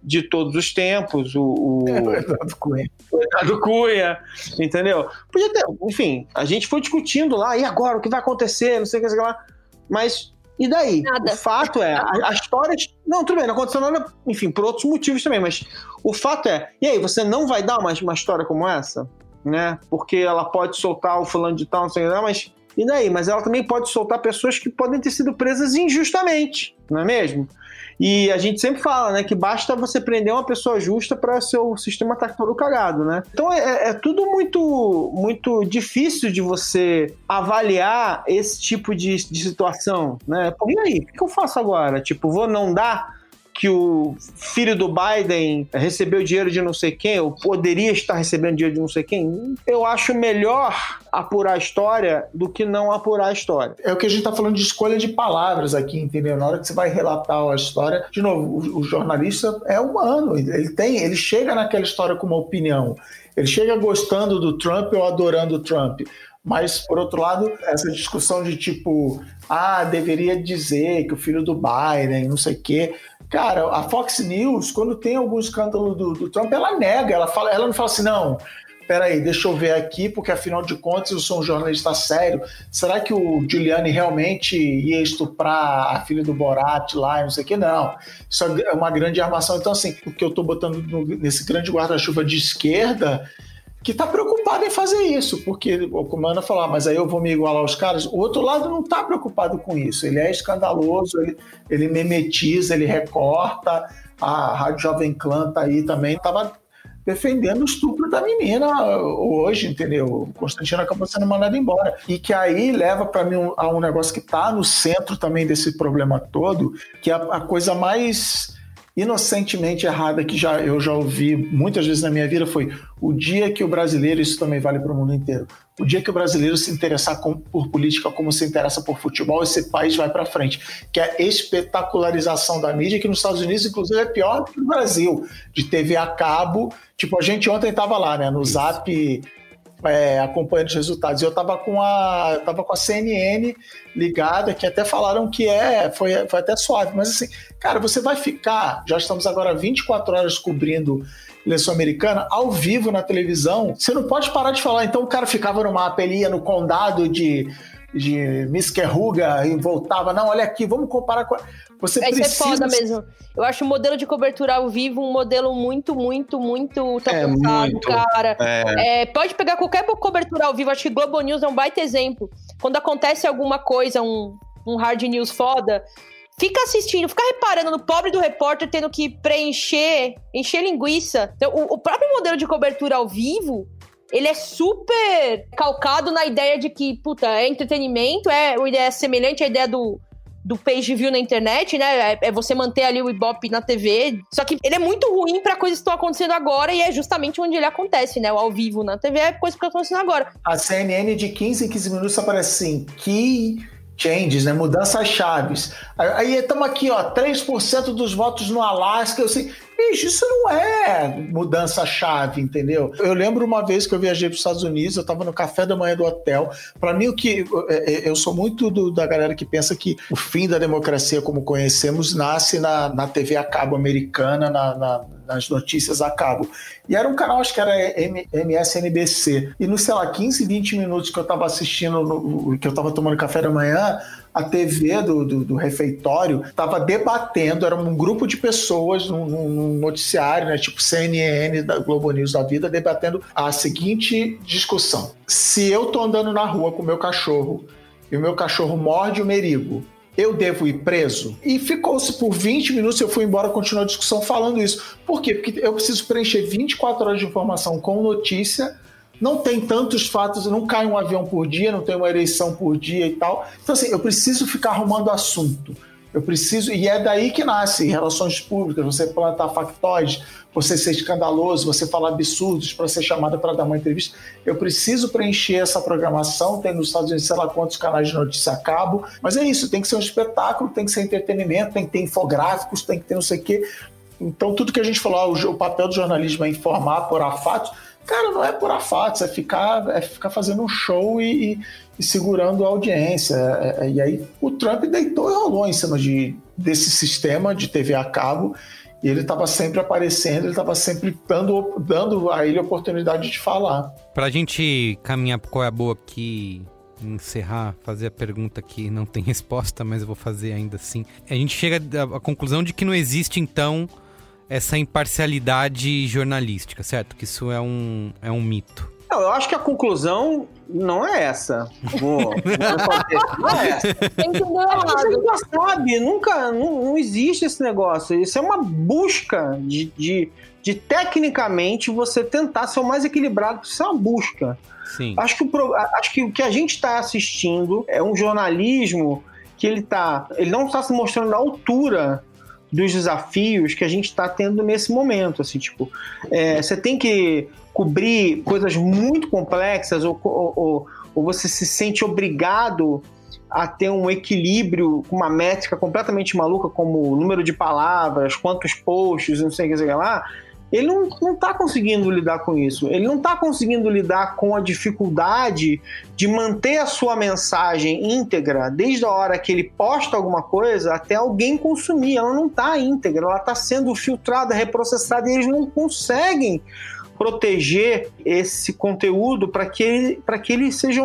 de todos os tempos, o, o... Eduardo Cunha. Eduardo Cunha, entendeu? Podia ter, enfim, a gente foi discutindo lá, e agora, o que vai acontecer, não sei o que, sei lá, mas e daí? Nada. O fato é, a, a, história. Não, tudo bem, não aconteceu nada, enfim, por outros motivos também, mas o fato é, e aí, você não vai dar uma, uma história como essa? Né? Porque ela pode soltar o fulano de tal, não sei o que, mas e daí? Mas ela também pode soltar pessoas que podem ter sido presas injustamente, não é mesmo? E a gente sempre fala, né, que basta você prender uma pessoa justa para seu sistema estar tá todo cagado, né? Então é, é, é, tudo muito, muito difícil de você avaliar esse tipo de, de situação, né? E aí, o que eu faço agora? Tipo, vou não dar que o filho do Biden recebeu dinheiro de não sei quem, ou poderia estar recebendo dinheiro de não sei quem, eu acho melhor apurar a história do que não apurar a história. É o que a gente está falando de escolha de palavras aqui, entendeu? Na hora que você vai relatar a história, de novo, o, o jornalista é humano, ele tem, ele chega naquela história com uma opinião. Ele chega gostando do Trump ou adorando o Trump. Mas, por outro lado, essa discussão de tipo, ah, deveria dizer que o filho do Biden, não sei o quê. Cara, a Fox News, quando tem algum escândalo do, do Trump, ela nega, ela, fala, ela não fala assim, não, peraí, deixa eu ver aqui, porque afinal de contas eu sou um jornalista sério. Será que o Giuliani realmente ia estuprar a filha do Borat lá não sei o que? Não. Isso é uma grande armação. Então, assim, o que eu estou botando no, nesse grande guarda-chuva de esquerda que está preocupado em fazer isso, porque o comando falar, mas aí eu vou me igualar aos caras. O outro lado não está preocupado com isso. Ele é escandaloso, ele, ele memetiza, ele recorta. A Rádio Jovem Clã tá aí também, estava defendendo o estupro da menina hoje, entendeu? O Constantino acabou sendo mandado embora. E que aí leva para mim a um negócio que está no centro também desse problema todo, que é a coisa mais inocentemente errada que já eu já ouvi muitas vezes na minha vida foi o dia que o brasileiro, isso também vale para o mundo inteiro, o dia que o brasileiro se interessar com, por política como se interessa por futebol, esse país vai para frente. Que é a espetacularização da mídia, que nos Estados Unidos, inclusive, é pior que no Brasil, de TV a cabo. Tipo, a gente ontem estava lá, né, no Zap é, acompanhando os resultados. Eu estava com a tava com a CNN ligada, que até falaram que é foi, foi até suave, mas assim, cara, você vai ficar, já estamos agora 24 horas cobrindo eleição americana ao vivo na televisão. Você não pode parar de falar. Então o cara ficava no mapa, ele ia no condado de de Miss Kerruga e voltava, não, olha aqui, vamos comparar com. Você Isso é precisa. foda mesmo. Eu acho o modelo de cobertura ao vivo um modelo muito, muito, muito É, ultrapassado, muito. cara. É, É, pode pegar qualquer cobertura ao vivo, acho que Globo News é um baita exemplo. Quando acontece alguma coisa, um, um hard news foda, fica assistindo, fica reparando no pobre do repórter tendo que preencher, encher linguiça. Então, o, o próprio modelo de cobertura ao vivo, ele é super calcado na ideia de que, puta, é entretenimento, é uma ideia semelhante à ideia do, do page view na internet, né? É, é você manter ali o Ibope na TV. Só que ele é muito ruim pra coisas que estão acontecendo agora e é justamente onde ele acontece, né? O ao vivo na TV é coisa que está acontecendo agora. A CNN de 15 em 15 minutos aparece assim, key changes, né? Mudanças chaves. Aí estamos aqui, ó, 3% dos votos no Alasca. Eu sei, bicho, isso não é mudança chave, entendeu? Eu lembro uma vez que eu viajei para os Estados Unidos, eu estava no café da manhã do hotel. Para mim, o que é, eu sou muito do, da galera que pensa que o fim da democracia como conhecemos nasce na, na TV a cabo americana, na, na, nas notícias a cabo. E era um canal, acho que era MSNBC. E no, sei lá, 15, 20 minutos que eu estava assistindo, no- que eu estava tomando café da manhã, a TV do, do, do refeitório estava debatendo, era um grupo de pessoas num, num- noticiário, né, tipo CNN, da Globo News da vida, debatendo a seguinte discussão. Se eu tô andando na rua com o meu cachorro e o meu cachorro morde o merigo, eu devo ir preso? E ficou-se por 20 minutos, eu fui embora, continuou a discussão falando isso. Por quê? Porque eu preciso preencher 24 horas de informação com notícia, não tem tantos fatos, não cai um avião por dia, não tem uma eleição por dia e tal. Então, assim, eu preciso ficar arrumando assunto. Eu preciso, e é daí que nasce relações públicas, você plantar factóides, você ser escandaloso, você falar absurdos para ser chamada para dar uma entrevista. Eu preciso preencher essa programação, tem nos Estados Unidos sei lá quantos canais de notícia a cabo, mas é isso, tem que ser um espetáculo, tem que ser entretenimento, tem que ter infográficos, tem que ter não sei o quê. Então, tudo que a gente falou, ah, o papel do jornalismo é informar, apurar fatos, cara, não é apurar fatos, é ficar, é ficar fazendo um show e, e- e segurando a audiência. É- é- e aí o Trump deitou e rolou em cima de, desse sistema de TV a cabo e ele estava sempre aparecendo, ele estava sempre dando, dando a ele a oportunidade de falar. Pra gente caminhar pro qual é a boa aqui, encerrar, fazer a pergunta que não tem resposta, mas eu vou fazer ainda assim. A gente chega à conclusão de que não existe, então, essa imparcialidade jornalística, certo? Que isso é um, é um mito. Não, eu acho que a conclusão não é essa. Vou. Não é essa. Entendeu A gente errado. nunca sabe, nunca, não, não existe esse negócio. Isso é uma busca de, de, de tecnicamente você tentar ser o mais equilibrado, isso é uma busca. Sim. Acho que o, acho que o que a gente está assistindo é um jornalismo que ele tá, ele não está se mostrando à altura dos desafios que a gente está tendo nesse momento, assim, tipo, é, você tem que cobrir coisas muito complexas ou, ou, ou- você se sente obrigado a ter um equilíbrio com uma métrica completamente maluca, como o número de palavras, quantos posts, não sei o que, lá, ele não, não tá conseguindo lidar com isso. Ele não tá conseguindo lidar com a dificuldade de manter a sua mensagem íntegra desde a hora que ele posta alguma coisa até alguém consumir. Ela não tá íntegra, ela tá sendo filtrada, reprocessada e eles não conseguem proteger esse conteúdo para que, ele- que ele seja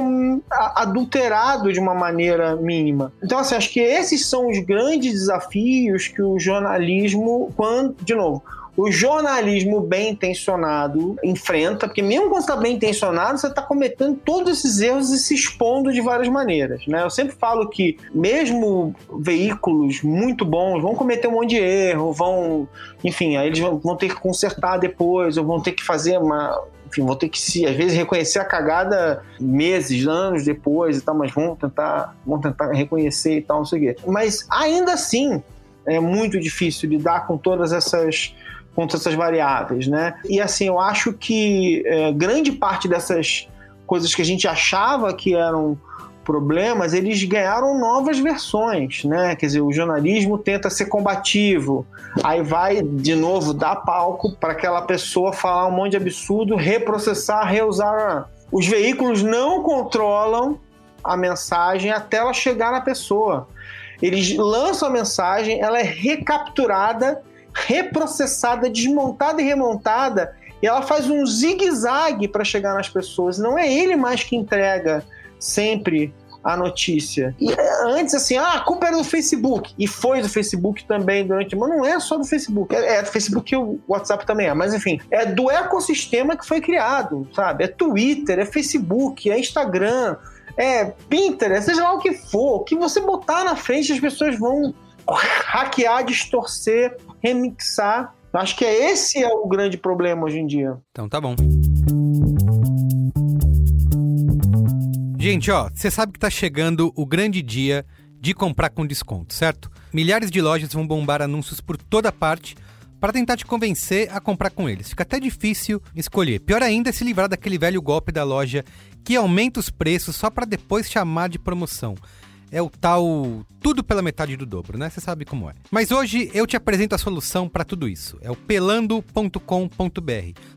adulterado de uma maneira mínima. Então, assim, acho que esses são os grandes desafios que o jornalismo, quando, de novo, o jornalismo bem intencionado enfrenta, porque mesmo quando você está bem intencionado, você está cometendo todos esses erros e se expondo de várias maneiras. Né? Eu sempre falo que, mesmo veículos muito bons vão cometer um monte de erro, vão. Enfim, aí eles vão, ter que consertar depois, ou vão ter que fazer uma. Enfim, vão ter que se, às vezes, reconhecer a cagada meses, anos depois e tal, mas vão tentar, vão tentar reconhecer e tal, não sei o quê. Mas ainda assim, é muito difícil lidar com todas essas com todas essas variáveis, né? E assim, eu acho que é, grande parte dessas coisas que a gente achava que eram problemas, eles ganharam novas versões, né? Quer dizer, o jornalismo tenta ser combativo, aí vai de novo dar palco para aquela pessoa falar um monte de absurdo, reprocessar, reusar. Os veículos não controlam a mensagem até ela chegar na pessoa. Eles lançam a mensagem, ela é recapturada, reprocessada, desmontada e remontada, e ela faz um zigue-zague para chegar nas pessoas. Não é ele mais que entrega sempre a notícia. E é, antes, assim, ah, a culpa era do Facebook. E foi do Facebook também durante. Mas não é só do Facebook. É, é do Facebook e o WhatsApp também é. Mas enfim, é do ecossistema que foi criado, sabe? É Twitter, é Facebook, é Instagram, é Pinterest, seja lá o que for. O que você botar na frente, as pessoas vão hackear, distorcer, remixar. Acho que é esse é o grande problema hoje em dia. Então tá bom. Gente, ó, você sabe que tá chegando o grande dia de comprar com desconto, certo? Milhares de lojas vão bombar anúncios por toda parte para tentar te convencer a comprar com eles. Fica até difícil escolher. Pior ainda é se livrar daquele velho golpe da loja que aumenta os preços só para depois chamar de promoção é o tal tudo pela metade do dobro, né? Você sabe como é. Mas hoje eu te apresento a solução para tudo isso. É o pelando.com.br.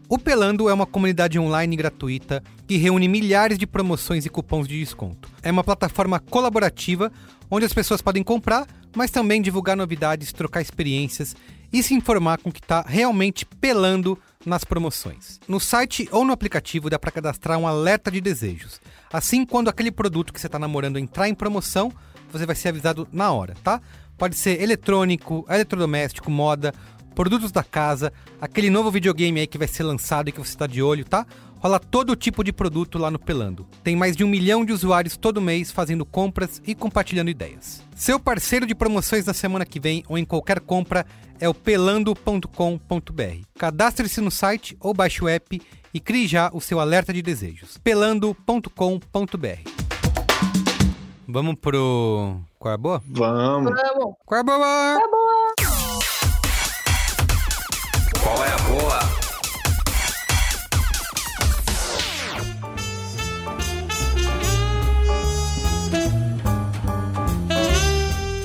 O Pelando é uma comunidade online gratuita que reúne milhares de promoções e cupons de desconto. É uma plataforma colaborativa onde as pessoas podem comprar, mas também divulgar novidades, trocar experiências e se informar com o que está realmente pelando nas promoções. No site ou no aplicativo dá para cadastrar um alerta de desejos. Assim, quando aquele produto que você está namorando entrar em promoção, você vai ser avisado na hora, tá? Pode ser eletrônico, eletrodoméstico, moda, produtos da casa, aquele novo videogame aí que vai ser lançado e que você está de olho, tá? Rola todo tipo de produto lá no Pelando. Tem mais de um milhão de usuários todo mês fazendo compras e compartilhando ideias. Seu parceiro de promoções na semana que vem ou em qualquer compra é o pelando.com.br. Cadastre-se no site ou baixe o app e crie já o seu alerta de desejos. pelando.com.br. Vamos pro. Qual é a boa? Vamos. Vamos. Qual é a boa? Tá bom. Qual é a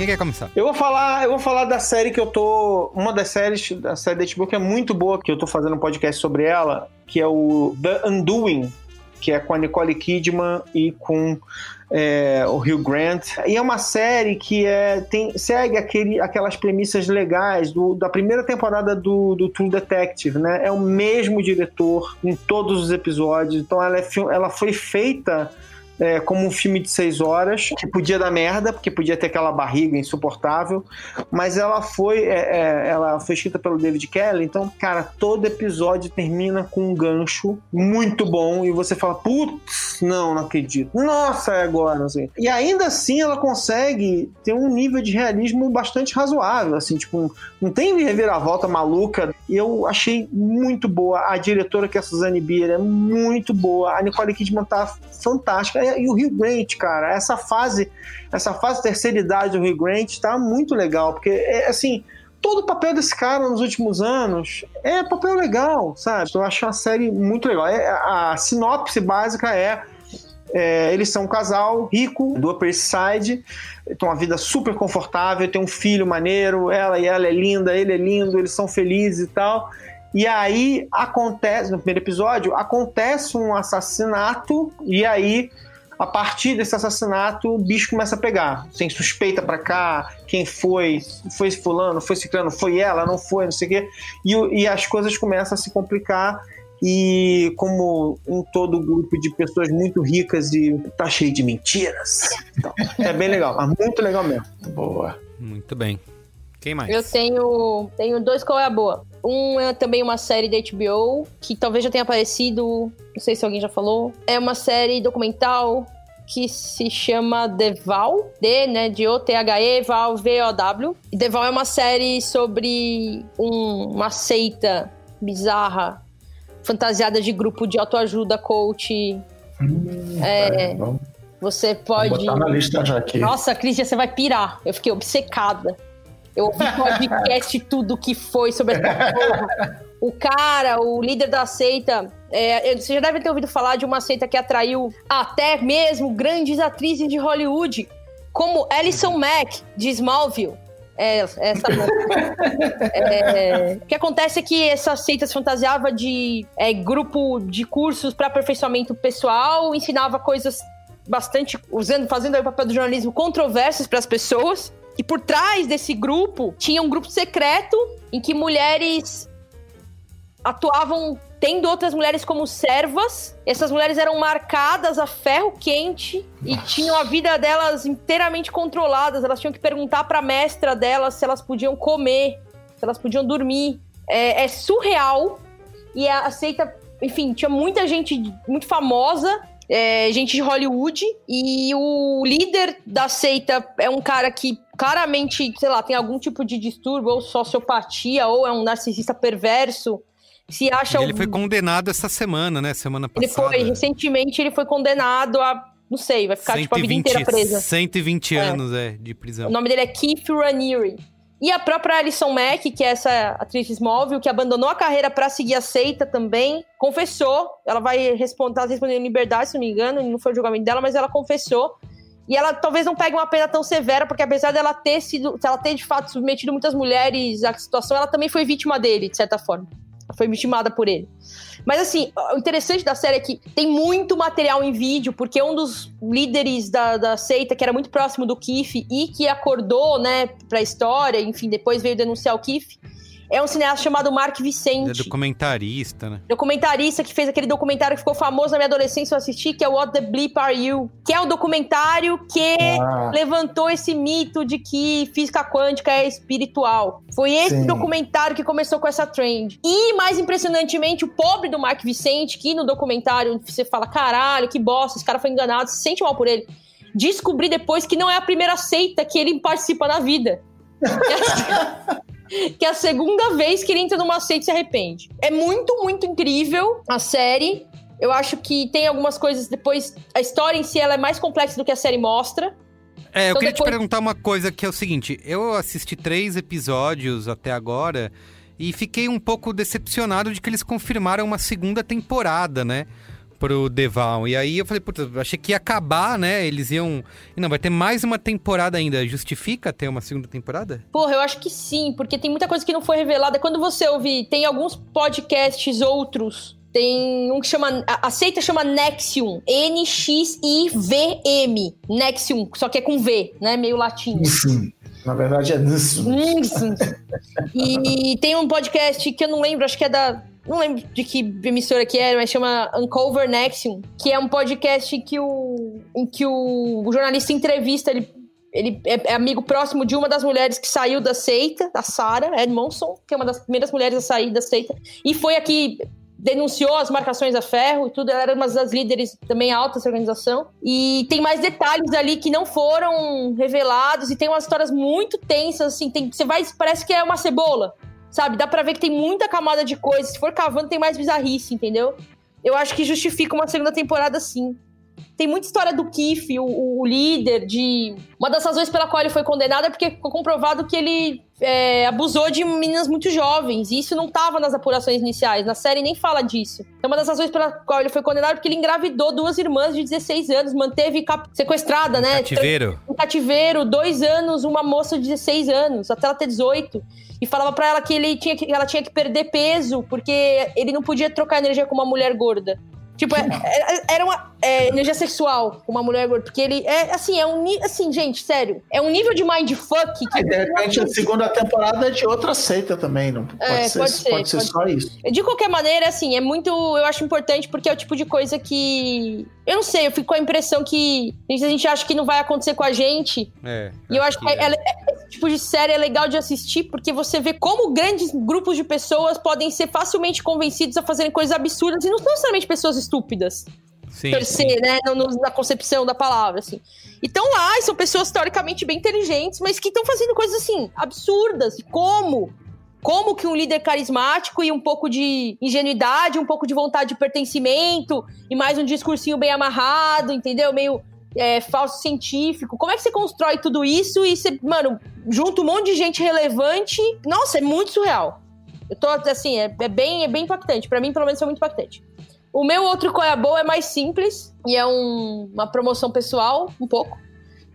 Quem quer começar? Eu vou falar, eu vou falar da série que eu tô, uma das séries da série da HBO que é muito boa, que eu tô fazendo um podcast sobre ela, que é o The Undoing, que é com a Nicole Kidman e com é, o Hugh Grant. E é uma série que é, tem, segue aquele, aquelas premissas legais do, da primeira temporada do, do True Detective, né? É o mesmo diretor em todos os episódios, então ela, é, ela foi feita é, como um filme de seis horas, que podia dar merda, porque podia ter aquela barriga insuportável, mas ela foi, é, é, ela foi escrita pelo David Kelly, então, cara, todo episódio termina com um gancho muito bom e você fala, putz, não, não acredito. Nossa, é agora, assim. E ainda assim ela consegue ter um nível de realismo bastante razoável, assim, tipo, não tem reviravolta maluca. E eu achei muito boa. A diretora, que é a Suzanne Bier, é muito boa. A Nicole Kidman tá fantástica. E o Rio Grant, cara, essa fase, essa fase terceira idade do Rio Grant tá muito legal, porque é assim. Todo o papel desse cara nos últimos anos é papel legal, sabe? Eu acho a série muito legal. É, a sinopse básica é é, eles são um casal rico do Upper Side, tem uma vida super confortável, tem um filho maneiro, ela e ela é linda, ele é lindo, eles são felizes e tal. E aí acontece, no primeiro episódio, acontece um assassinato, e aí, a partir desse assassinato, o bicho começa a pegar. Tem suspeita pra cá, quem foi, foi fulano, foi ciclano, foi ela, não foi, não sei o quê. E, e as coisas começam a se complicar e como em todo grupo de pessoas muito ricas e tá cheio de mentiras. Então, é bem legal, mas muito legal mesmo. Boa. Muito bem. Quem mais? Eu tenho, tenho dois qual é a boa. Um é também uma série da HBO, que talvez já tenha aparecido, não sei se alguém já falou. É uma série documental que se chama The Val, D, né, de O-T-H-E, Val, V-O-W. The Val é uma série sobre um, uma seita bizarra fantasiada de grupo de autoajuda, coach. Hum, É, é, Você pode. botar na lista já aqui. Nossa, Cris, você vai pirar. Eu fiquei obcecada. Eu ouvi podcast tudo que foi sobre essa porra. O cara, o líder da seita, é, você já deve ter ouvido falar de uma seita que atraiu até mesmo grandes atrizes de Hollywood, como Alison Mack, de Smallville. É, essa é, O que acontece é que essa seita se fantasiava de é, grupo de cursos para aperfeiçoamento pessoal, ensinava coisas bastante usando, fazendo o papel do jornalismo controversas para as pessoas. E por trás desse grupo tinha um grupo secreto em que mulheres atuavam tendo outras mulheres como servas. Essas mulheres eram marcadas a ferro quente e tinham a vida delas inteiramente controladas. Elas tinham que perguntar para a mestra delas se elas podiam comer, se elas podiam dormir. É, é surreal. E a seita, enfim, tinha muita gente muito famosa é, gente de Hollywood, e o líder da seita é um cara que claramente, sei lá, tem algum tipo de distúrbio, ou sociopatia, ou é um narcisista perverso. Se acha. E ele foi condenado essa semana, né? Semana passada. Ele foi, recentemente ele foi condenado a. Não sei, vai ficar 120, tipo a vida inteira presa. 120 é. anos, é, de prisão. O nome dele é Keith Raniere. E a própria Alison Mack, que é essa atriz móvel, que abandonou a carreira para seguir a seita também, confessou. Ela vai responder, tá respondendo em liberdade, se não me engano, não foi o julgamento dela, mas ela confessou. E ela talvez não pegue uma pena tão severa, porque apesar dela ter sido, ela ter de fato submetido muitas mulheres à situação, ela também foi vítima dele, de certa forma. foi vitimada por ele. Mas assim, o interessante da série é que tem muito material em vídeo, porque um dos líderes da, da seita, que era muito próximo do Kiff e que acordou, né, pra história, enfim, depois veio denunciar o Kiff, é um cineasta chamado Mark Vicente. Ele é documentarista, né? Documentarista que fez aquele documentário que ficou famoso na minha adolescência, eu assisti, que é What the Bleep Are You? Que é o documentário que ah. levantou esse mito de que física quântica é espiritual. Foi esse Sim. documentário que começou com essa trend. E, mais impressionantemente, o pobre do Mark Vicente, que no documentário você fala, caralho, que bosta, esse cara foi enganado, se sente mal por ele. Descobri depois que não é a primeira seita que ele participa na vida. que é a segunda vez que ele entra numa seita e se arrepende. É muito, muito incrível a série. Eu acho que tem algumas coisas depois. A história em si ela é mais complexa do que a série mostra. É, eu então, queria depois... te perguntar uma coisa que é o seguinte: eu assisti três episódios até agora e fiquei um pouco decepcionado de que eles confirmaram uma segunda temporada, né? Pro Deval. E aí eu falei, puta, achei que ia acabar, né? Eles iam. Não, vai ter mais uma temporada ainda. Justifica ter uma segunda temporada? Porra, eu acho que sim, porque tem muita coisa que não foi revelada. Quando você ouvir, tem alguns podcasts outros. Tem um que chama. A, seita chama Nexium. N-X-I-V-M. Nexium, só que é com V, né? Meio latim. Sim. Na verdade é Nisso. e tem um podcast que eu não lembro, acho que é da não lembro de que emissora que era, mas chama Uncover Nexium, que é um podcast que o, em que o, o jornalista entrevista, ele, ele é, é, amigo próximo de uma das mulheres que saiu da seita, da Sarah Edmondson, que é uma das primeiras mulheres a sair da seita, e foi aqui denunciou as marcações a ferro e tudo, ela era uma das líderes também altas dessa organização. E tem mais detalhes ali que não foram revelados e tem umas histórias muito tensas, assim, tem, você vai, parece que é uma cebola. Sabe? Dá pra ver que tem muita camada de coisa. Se for cavando, tem mais bizarrice, entendeu? Eu acho que justifica uma segunda temporada sim. Tem muita história do Kiff, o, o, líder, de. Uma das razões pela qual ele foi condenado é porque ficou comprovado que ele é, abusou de meninas muito jovens. E isso não estava nas apurações iniciais. Na série nem fala disso. Então, uma das razões pela qual ele foi condenado é porque ele engravidou duas irmãs de 16 anos, manteve sequestrada, né? Cativeiro. Um cativeiro, dois anos, uma moça de 16 anos, até ela ter 18 e falava para ela que ele tinha que ela tinha que perder peso porque ele não podia trocar energia com uma mulher gorda. Tipo, é, é, era uma é, energia sexual com uma mulher gorda. Porque ele é assim, é um assim, gente, sério. É um nível de mindfuck que. É, de repente a segunda temporada é de outra seita também, não pode, é, ser, pode ser, pode ser pode só ser. isso. De qualquer maneira, assim, é muito. Eu acho importante porque é o tipo de coisa que. Eu não sei, eu fico com a impressão que a gente acha que não vai acontecer com a gente. É. E eu acho que, que é. esse tipo de série é legal de assistir porque você vê como grandes grupos de pessoas podem ser facilmente convencidos a fazerem coisas absurdas e não são necessariamente pessoas estúpidas. Sim, per se, sim. né? Na concepção da palavra, assim. Então lá, são pessoas teoricamente bem inteligentes, mas que estão fazendo coisas assim, absurdas. Como? Como que um líder carismático e um pouco de ingenuidade, um pouco de vontade de pertencimento e mais um discursinho bem amarrado, entendeu? Meio é, falso científico. Como é que você constrói tudo isso e você, mano, junta um monte de gente relevante? Nossa, é muito surreal. Eu tô assim, é, é bem, é bem impactante. Para mim, pelo menos, é muito impactante. O meu outro Qual é Boa é mais simples e é um, uma promoção pessoal, um pouco.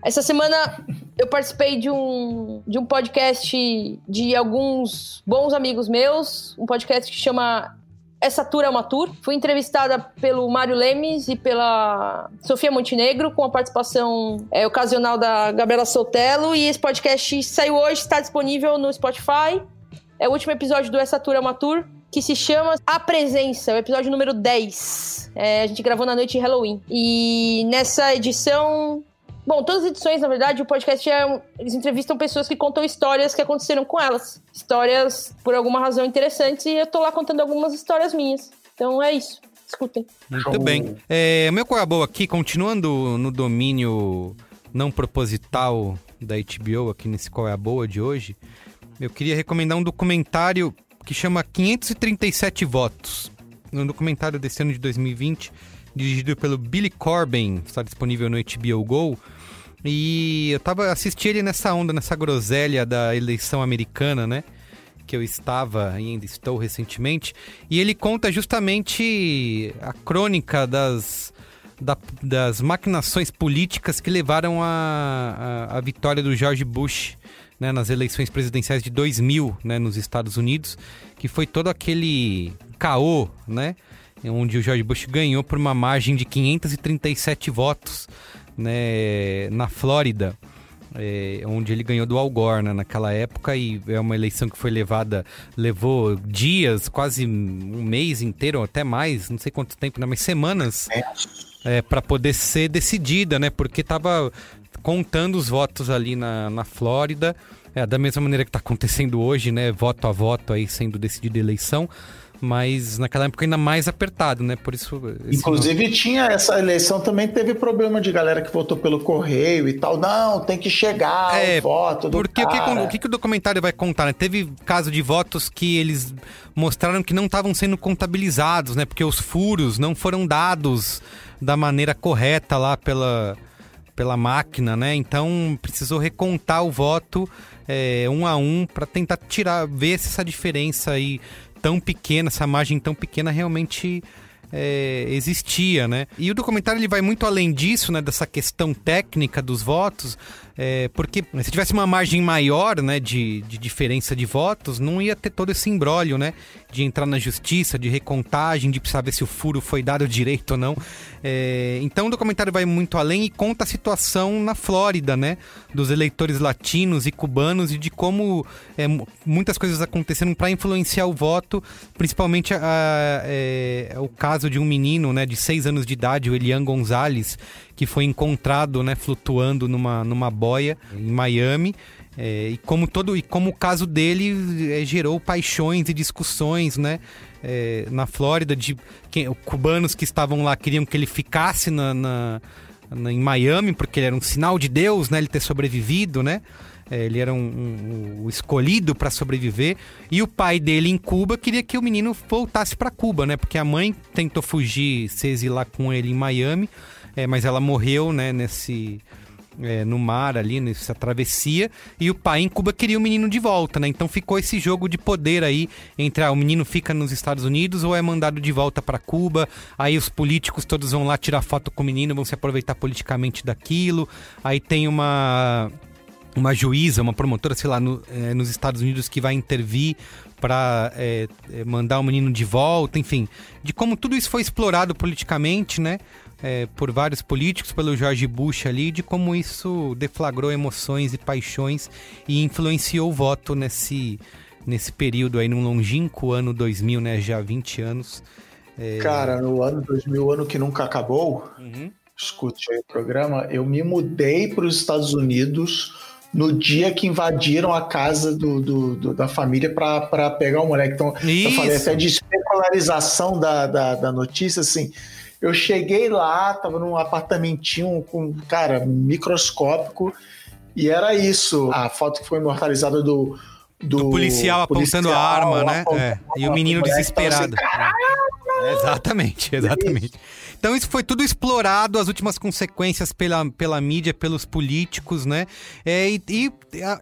Essa semana eu participei de um, de um podcast de alguns bons amigos meus, um podcast que chama Essa Tour é uma Tour. Fui entrevistada pelo Mário Lemes e pela Sofia Montenegro, com a participação é, ocasional da Gabriela Sotelo. E esse podcast saiu hoje, está disponível no Spotify. É o último episódio do Essa Tour é uma Tour. Que se chama A Presença, o episódio número 10. É, a gente gravou na noite de Halloween. E nessa edição. Bom, todas as edições, na verdade, o podcast é. um- Eles entrevistam pessoas que contam histórias que aconteceram com elas. Histórias, por alguma razão, interessantes, e eu tô lá contando algumas histórias minhas. Então é isso. Escutem. Muito bem. É, o meu qual é a boa aqui, continuando no domínio não proposital da HBO, aqui nesse qual é a boa de hoje, eu queria recomendar um documentário que chama 537 Votos. Um documentário desse ano de 2020, dirigido pelo Billy Corbin, está disponível no HBO Go. E eu tava assisti ele nessa onda, nessa groselha da eleição americana, né? que eu estava e ainda estou recentemente, e ele conta justamente a crônica das, da- das maquinações políticas que levaram à vitória do George Bush né, nas eleições presidenciais de 2000 né, nos Estados Unidos, que foi todo aquele caô, né? Onde o George Bush ganhou por uma margem de 537 votos né, na Flórida é, onde ele ganhou do Al Gore né, naquela época e é uma eleição que foi levada, levou dias, quase um mês inteiro, até mais, não sei quanto tempo, né, mas semanas é, para poder ser decidida, né? Porque tava contando os votos ali na, na Flórida, é, da mesma maneira que está acontecendo hoje, né? Voto a voto aí sendo decidida a eleição. Mas naquela época ainda mais apertado, né? Por isso. Inclusive tinha essa eleição também teve problema de galera que votou pelo correio e tal. Não, tem que chegar É, o voto do Porque o que, cara. o que que o documentário vai contar? né? Teve caso de votos que eles mostraram que não estavam sendo contabilizados, né? Porque os furos não foram dados da maneira correta lá pela, pela máquina, né? Então precisou recontar o voto é, um a um para tentar tirar, ver se essa diferença aí tão pequena, essa margem tão pequena realmente é, existia, né? E o documentário ele vai muito além disso, né? Dessa questão técnica dos votos, é, porque se tivesse uma margem maior, né? De, de diferença de votos, não ia ter todo esse imbróglio, né? De entrar na justiça, de recontagem, de ver se o furo foi dado direito ou não. É, então o documentário vai muito além e conta a situação na Flórida, né? Dos eleitores latinos e cubanos e de como é, mu- muitas coisas aconteceram para influenciar o voto, principalmente a- é, o caso de um menino, né, de seis anos de idade, o Elian Gonzalez, que foi encontrado, né, flutuando numa, numa boia em Miami. É, e como todo e como o caso dele é, gerou paixões e discussões, né? é, na Flórida de cubanos que estavam lá queriam que ele ficasse na, na- na- em Miami porque ele era um sinal de Deus, né? Ele ter sobrevivido, né? É, ele era um, um- o escolhido para sobreviver e o pai dele em Cuba queria que o menino voltasse para Cuba, né? Porque a mãe tentou fugir, se exilar com ele em Miami, é, mas ela morreu, né? Nesse é, no mar ali, nessa travessia, e o pai em Cuba queria o menino de volta, né? Então ficou esse jogo de poder aí entre ah, o menino fica nos Estados Unidos ou é mandado de volta para Cuba. Aí os políticos todos vão lá tirar foto com o menino, vão se aproveitar politicamente daquilo. Aí tem uma uma juíza, uma promotora, sei lá, no- eh, nos Estados Unidos que vai intervir para mandar o menino de volta, enfim, de como tudo isso foi explorado politicamente, né? Eh, por vários políticos, pelo George Bush ali, de como isso deflagrou emoções e paixões e influenciou o voto nesse, nesse período aí, num longínquo ano 2000, né? Já há 20 anos. Eh, Cara, no ano 2000, ano que nunca acabou, uhum. escute aí o programa, eu me mudei para os Estados Unidos no dia que invadiram a casa do, do- do- da família para pegar o moleque. Então, eu falei Isso. até de especularização da, da, da notícia, assim. Eu cheguei lá, tava num apartamentinho com, cara, microscópico, e era isso. A foto que foi imortalizada do. Do, do policial apontando a arma, né? apontando É, E o menino assim, desesperado. É, Exatamente, exatamente. Então isso foi tudo explorado, as últimas consequências pela, pela mídia, pelos políticos, né? É, e e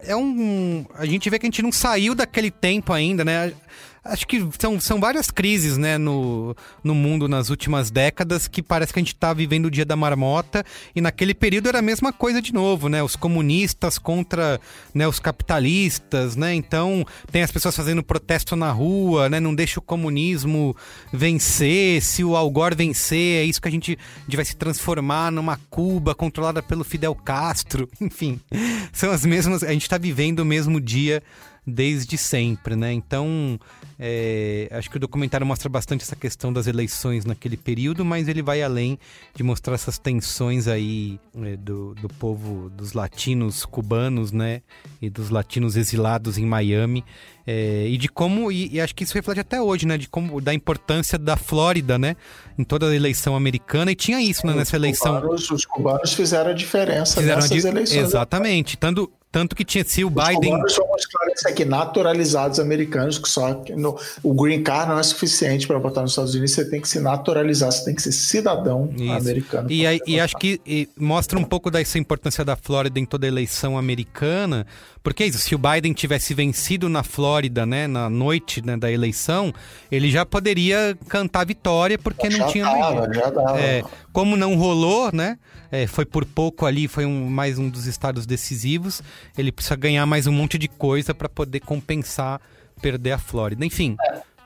é um. A gente vê que a gente não saiu daquele tempo ainda, né? Acho que são, são várias crises, né, no, no mundo nas últimas décadas que parece que a gente tá vivendo o dia da marmota e naquele período era a mesma coisa de novo, né? Os comunistas contra né, os capitalistas, né? Então tem as pessoas fazendo protesto na rua, né? Não deixa o comunismo vencer, se o Al Gore vencer, é isso que a gente, a gente vai se transformar numa Cuba controlada pelo Fidel Castro, enfim. São as mesmas, a gente tá vivendo o mesmo dia desde sempre, né? Então, é, acho que o documentário mostra bastante essa questão das eleições naquele período, mas ele vai além de mostrar essas tensões aí é, do, do povo, dos latinos cubanos, né? E dos latinos exilados em Miami. É, e de como, e, e, acho que isso reflete até hoje, né? De como, da importância da Flórida, né? Em toda a eleição americana, e tinha isso né, nessa eleição. Cubanos, os cubanos fizeram a diferença fizeram nessas eleições. Exatamente. Tanto, tanto que tinha se o Biden. cubanos são esclarecer aqui, naturalizados americanos, que só que no, o green card não é suficiente para votar nos Estados Unidos, você tem que se naturalizar, você tem que ser cidadão Isso. americano. E, aí- e acho que e mostra um pouco dessa importância da Flórida em toda a eleição americana, porque é isso, se o Biden tivesse vencido na Flórida, né, na noite né, da eleição, ele já poderia cantar vitória, porque não já tinha dava, mais. já dava. É, como não rolou, né? é, foi por pouco ali, foi um- mais um dos estados decisivos. Ele precisa ganhar mais um monte de coisa para poder compensar perder a Flórida. Enfim,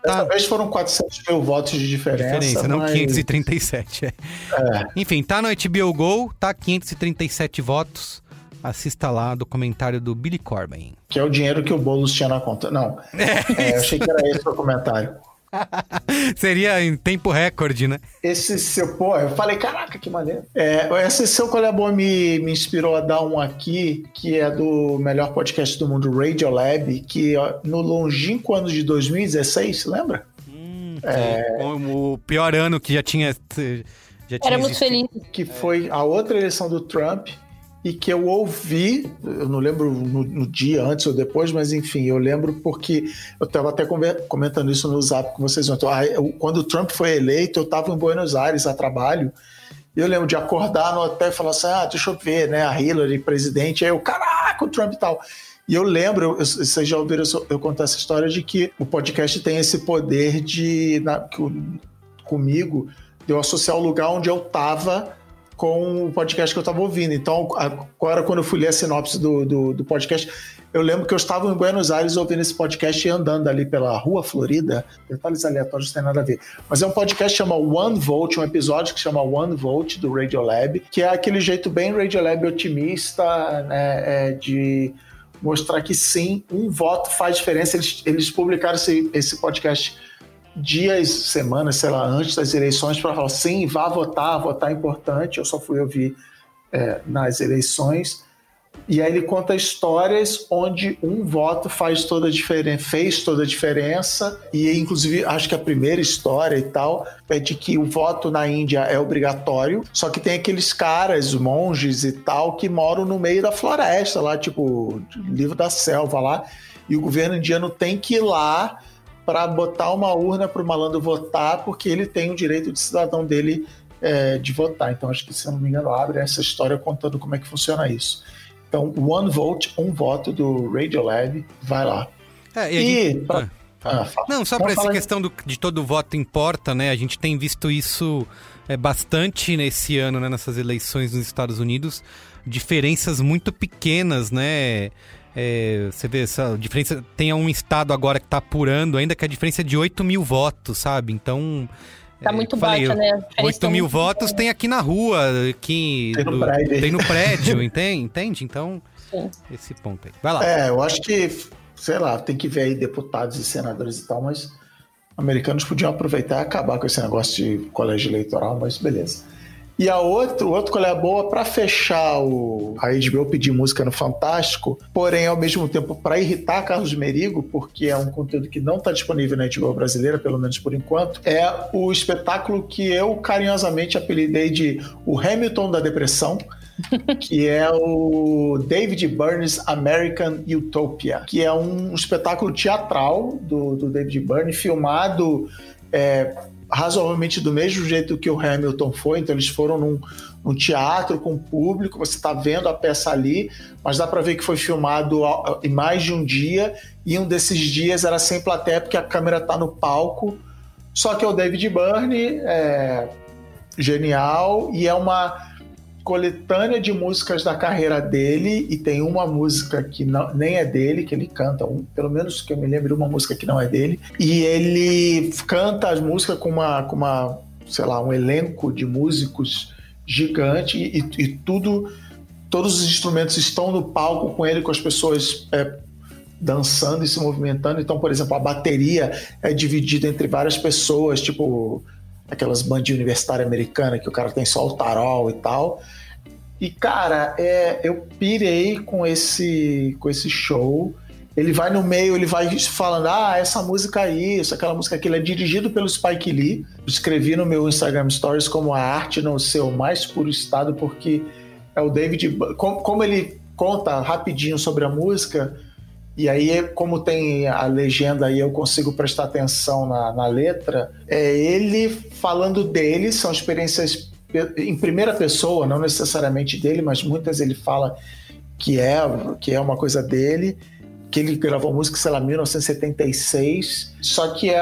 Dessa tá. vez foram 400 mil votos de diferença. diferença, não mas- 537. é. Enfim, tá no HBO Go, tá 537 votos. Assista lá do comentário do Billy Corbin. Que é o dinheiro que o Boulos tinha na conta. Não, é, eu achei que era esse o comentário. Seria em tempo recorde, né? Esse seu, pô, eu falei, caraca, que maneiro. É, esse seu Qual é Boa me, me inspirou a dar um aqui, que é do melhor podcast do mundo, Radiolab, que ó, no longínquo ano de 2016, lembra? O, o pior ano que já tinha. Já tinha Éramos felizes. Que foi a outra eleição do Trump e que eu ouvi, eu não lembro no, no dia antes ou depois, mas enfim, eu lembro porque eu estava até comentando isso no Zap com vocês ontem. Ah, eu- Quando o Trump foi eleito, eu estava em Buenos Aires a trabalho e eu lembro de acordar no hotel e falar assim: ah, deixa eu ver, né? A Hillary presidente, aí eu, caraca, o Trump e tal. E eu lembro, vocês já ouviram eu, contar essa história de que o podcast tem esse poder de, na- que comigo, de eu associar o lugar onde eu estava com o podcast que eu estava ouvindo. Então, agora, quando eu fui ler a sinopse do, do, do podcast, eu lembro que eu estava em Buenos Aires ouvindo esse podcast e andando ali pela Rua Florida. Detalhes aleatórios não tem nada a ver. Mas é um podcast que chama One Vote, um episódio que chama One Vote do Radiolab, que é aquele jeito bem Radiolab otimista, né, é, de mostrar que sim, um voto faz diferença. Eles, eles publicaram esse, esse podcast dias, semanas, sei lá, antes das eleições para falar sim, vá votar, votar é importante. Eu só fui ouvir é, nas eleições. E aí ele conta histórias onde um voto faz toda a diferença, fez toda a diferença. E inclusive acho que a primeira história e tal é de que o voto na Índia é obrigatório, só que tem aqueles caras, monges e tal, que moram no meio da floresta lá, tipo, livro da selva lá, e o governo indiano tem que ir lá para botar uma urna para o malandro votar, porque ele tem o direito de cidadão dele é, de votar. Então, acho que, se não me engano, abre essa história contando como é que funciona isso. Então, One Vote, um voto do Radiolab, vai lá. É, e E, gente- pra- Ah. Ah. Não, só para essa questão do- de todo voto importa, né? A gente tem visto isso é, bastante nesse ano, né? Nessas eleições nos Estados Unidos. Diferenças muito pequenas, né? É, você vê essa diferença. Tem um estado agora que tá apurando ainda que a diferença é de 8 mil votos, sabe? Então. Tá é, muito falei, baixa, né? A diferença 8 tá mil votos tem aqui na rua, aqui. Tem no prédio. Tem no prédio, entende? entende? Então, Sim. esse ponto aí. Vai lá. É, eu acho que, sei lá, tem que ver aí deputados e senadores e tal, mas americanos podiam aproveitar e acabar com esse negócio de colégio eleitoral, mas beleza. E a outro, outro qual é a boa para fechar o a HBO pedir música no Fantástico, porém ao mesmo tempo para irritar Carlos Merigo, porque é um conteúdo que não está disponível na HBO brasileira, pelo menos por enquanto, é o espetáculo que eu carinhosamente apelidei de o Hamilton da depressão, que é o David Byrne's American Utopia, que é um espetáculo teatral do, do David Byrne, filmado é, razoavelmente do mesmo jeito que o Hamilton foi, então eles foram num, num teatro com público, você está vendo a peça ali, mas dá para ver que foi filmado em mais de um dia, e um desses dias era sem plateia, porque a câmera está no palco, só que é o David Byrne, é, genial, e é uma coletânea de músicas da carreira dele e tem uma música que não, nem é dele, que ele canta, um, pelo menos que eu me lembro, uma música que não é dele. E ele canta as músicas com uma, com uma sei lá, um elenco de músicos gigante e, e tudo, todos os instrumentos estão no palco com ele, com as pessoas é, dançando e se movimentando. Então, por exemplo, a bateria é dividida entre várias pessoas, tipo aquelas bandinhas universitárias americanas que o cara tem só o tarol e tal. E, cara, é, eu pirei com esse, com esse show. Ele vai no meio, ele vai falando: ah, essa música aí, isso, aquela música aqui. Ele é dirigido pelo Spike Lee. Escrevi no meu Instagram Stories como a arte no seu mais puro estado, porque é o David. Como, como ele conta rapidinho sobre a música, e aí, como tem a legenda aí, eu consigo prestar atenção na, na letra. É ele falando dele, são experiências em primeira pessoa, não necessariamente dele, mas muitas ele fala que é, que é uma coisa dele, que ele gravou música, sei lá, 1976, só que é,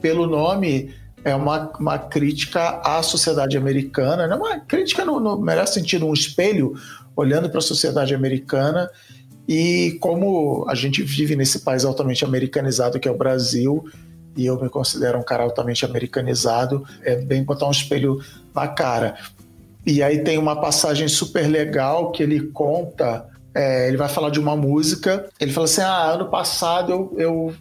pelo nome, é uma, uma crítica à sociedade americana, não é uma crítica no, no melhor sentido, um espelho olhando para a sociedade americana e como a gente vive nesse país altamente americanizado que é o Brasil, e eu me considero um cara altamente americanizado, é bem botar um espelho na cara. E aí tem uma passagem super legal que ele conta, é, ele vai falar de uma música, ele fala assim, ah, ano passado eu, eu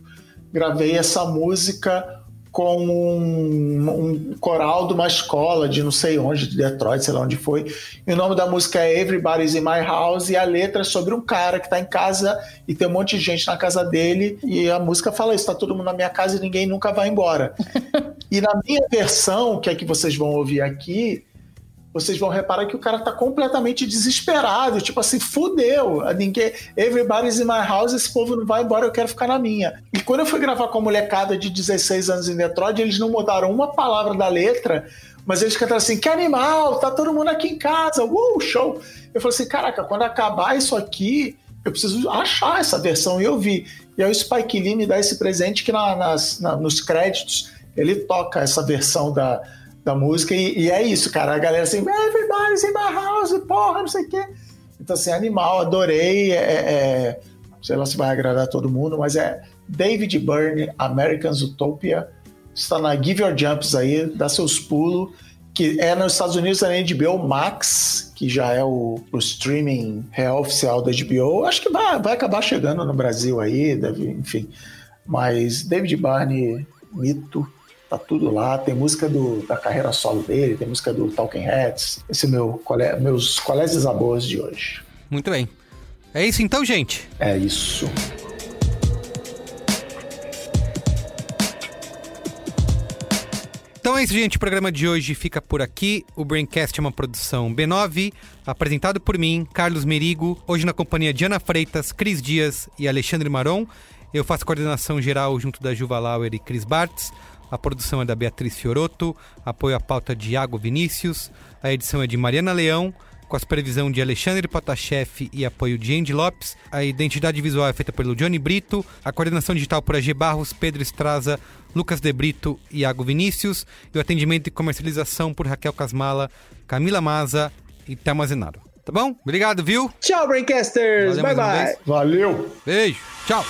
gravei essa música com um, um, coral de uma escola de não sei onde, de Detroit, sei lá onde foi. E o nome da música é Everybody's in My House e a letra é sobre um cara que está em casa e tem um monte de gente na casa dele e a música fala isso, tá todo mundo na minha casa e ninguém nunca vai embora. e na minha versão, que é que vocês vão ouvir aqui, vocês vão reparar que o cara tá completamente desesperado, tipo assim, fudeu, everybody's in my house, esse povo não vai embora, eu quero ficar na minha. E quando eu fui gravar com a molecada de 16 anos em Detroit, eles não mudaram uma palavra da letra, mas eles cantaram assim, que animal, tá todo mundo aqui em casa, uh, show. Eu falei assim, caraca, quando acabar isso aqui, eu preciso achar essa versão, e eu vi. E aí o Spike Lee me dá esse presente que na, nas, na, nos créditos ele toca essa versão da da música, e, e, é isso, cara. A galera assim, everybody's in my house, porra, não sei o quê. Então, assim, animal, adorei. É, é, é, sei lá se vai agradar todo mundo, mas é David Byrne, American's Utopia. Está na Give Your Jumps aí, dá seus pulos. Que é nos Estados Unidos, é na HBO Max, que já é o, o streaming real oficial da HBO. Acho que vai, vai acabar chegando no Brasil aí, deve, enfim. Mas David Byrne, mito, Tá tudo lá. Tem música do, da carreira solo dele, tem música do Talking Heads. Esse é meu, meus colégios abos de hoje. Muito bem. É isso então, gente? É isso. Então é isso, gente. O programa de hoje fica por aqui. O Braincast é uma produção B9, apresentado por mim, Carlos Merigo, hoje na companhia de Ana Freitas, Cris Dias e Alexandre Maron. Eu faço coordenação geral junto da Juva Lauer e Cris Bartz. A produção é da Beatriz Fioroto, apoio à pauta de Iago Vinícius, a edição é de Mariana Leão, com a supervisão de Alexandre Potashev e apoio de Andy Lopes. A identidade visual é feita pelo Johnny Brito, a coordenação digital por AG Barros, Pedro Estraza, Lucas De Brito e Iago Vinícius, e o atendimento e comercialização por Raquel Casmala, Camila Maza e Thelma Zenaro. Tá bom? Obrigado, viu? Tchau, Braincasters! Bye, bye! Valeu! Beijo! Tchau!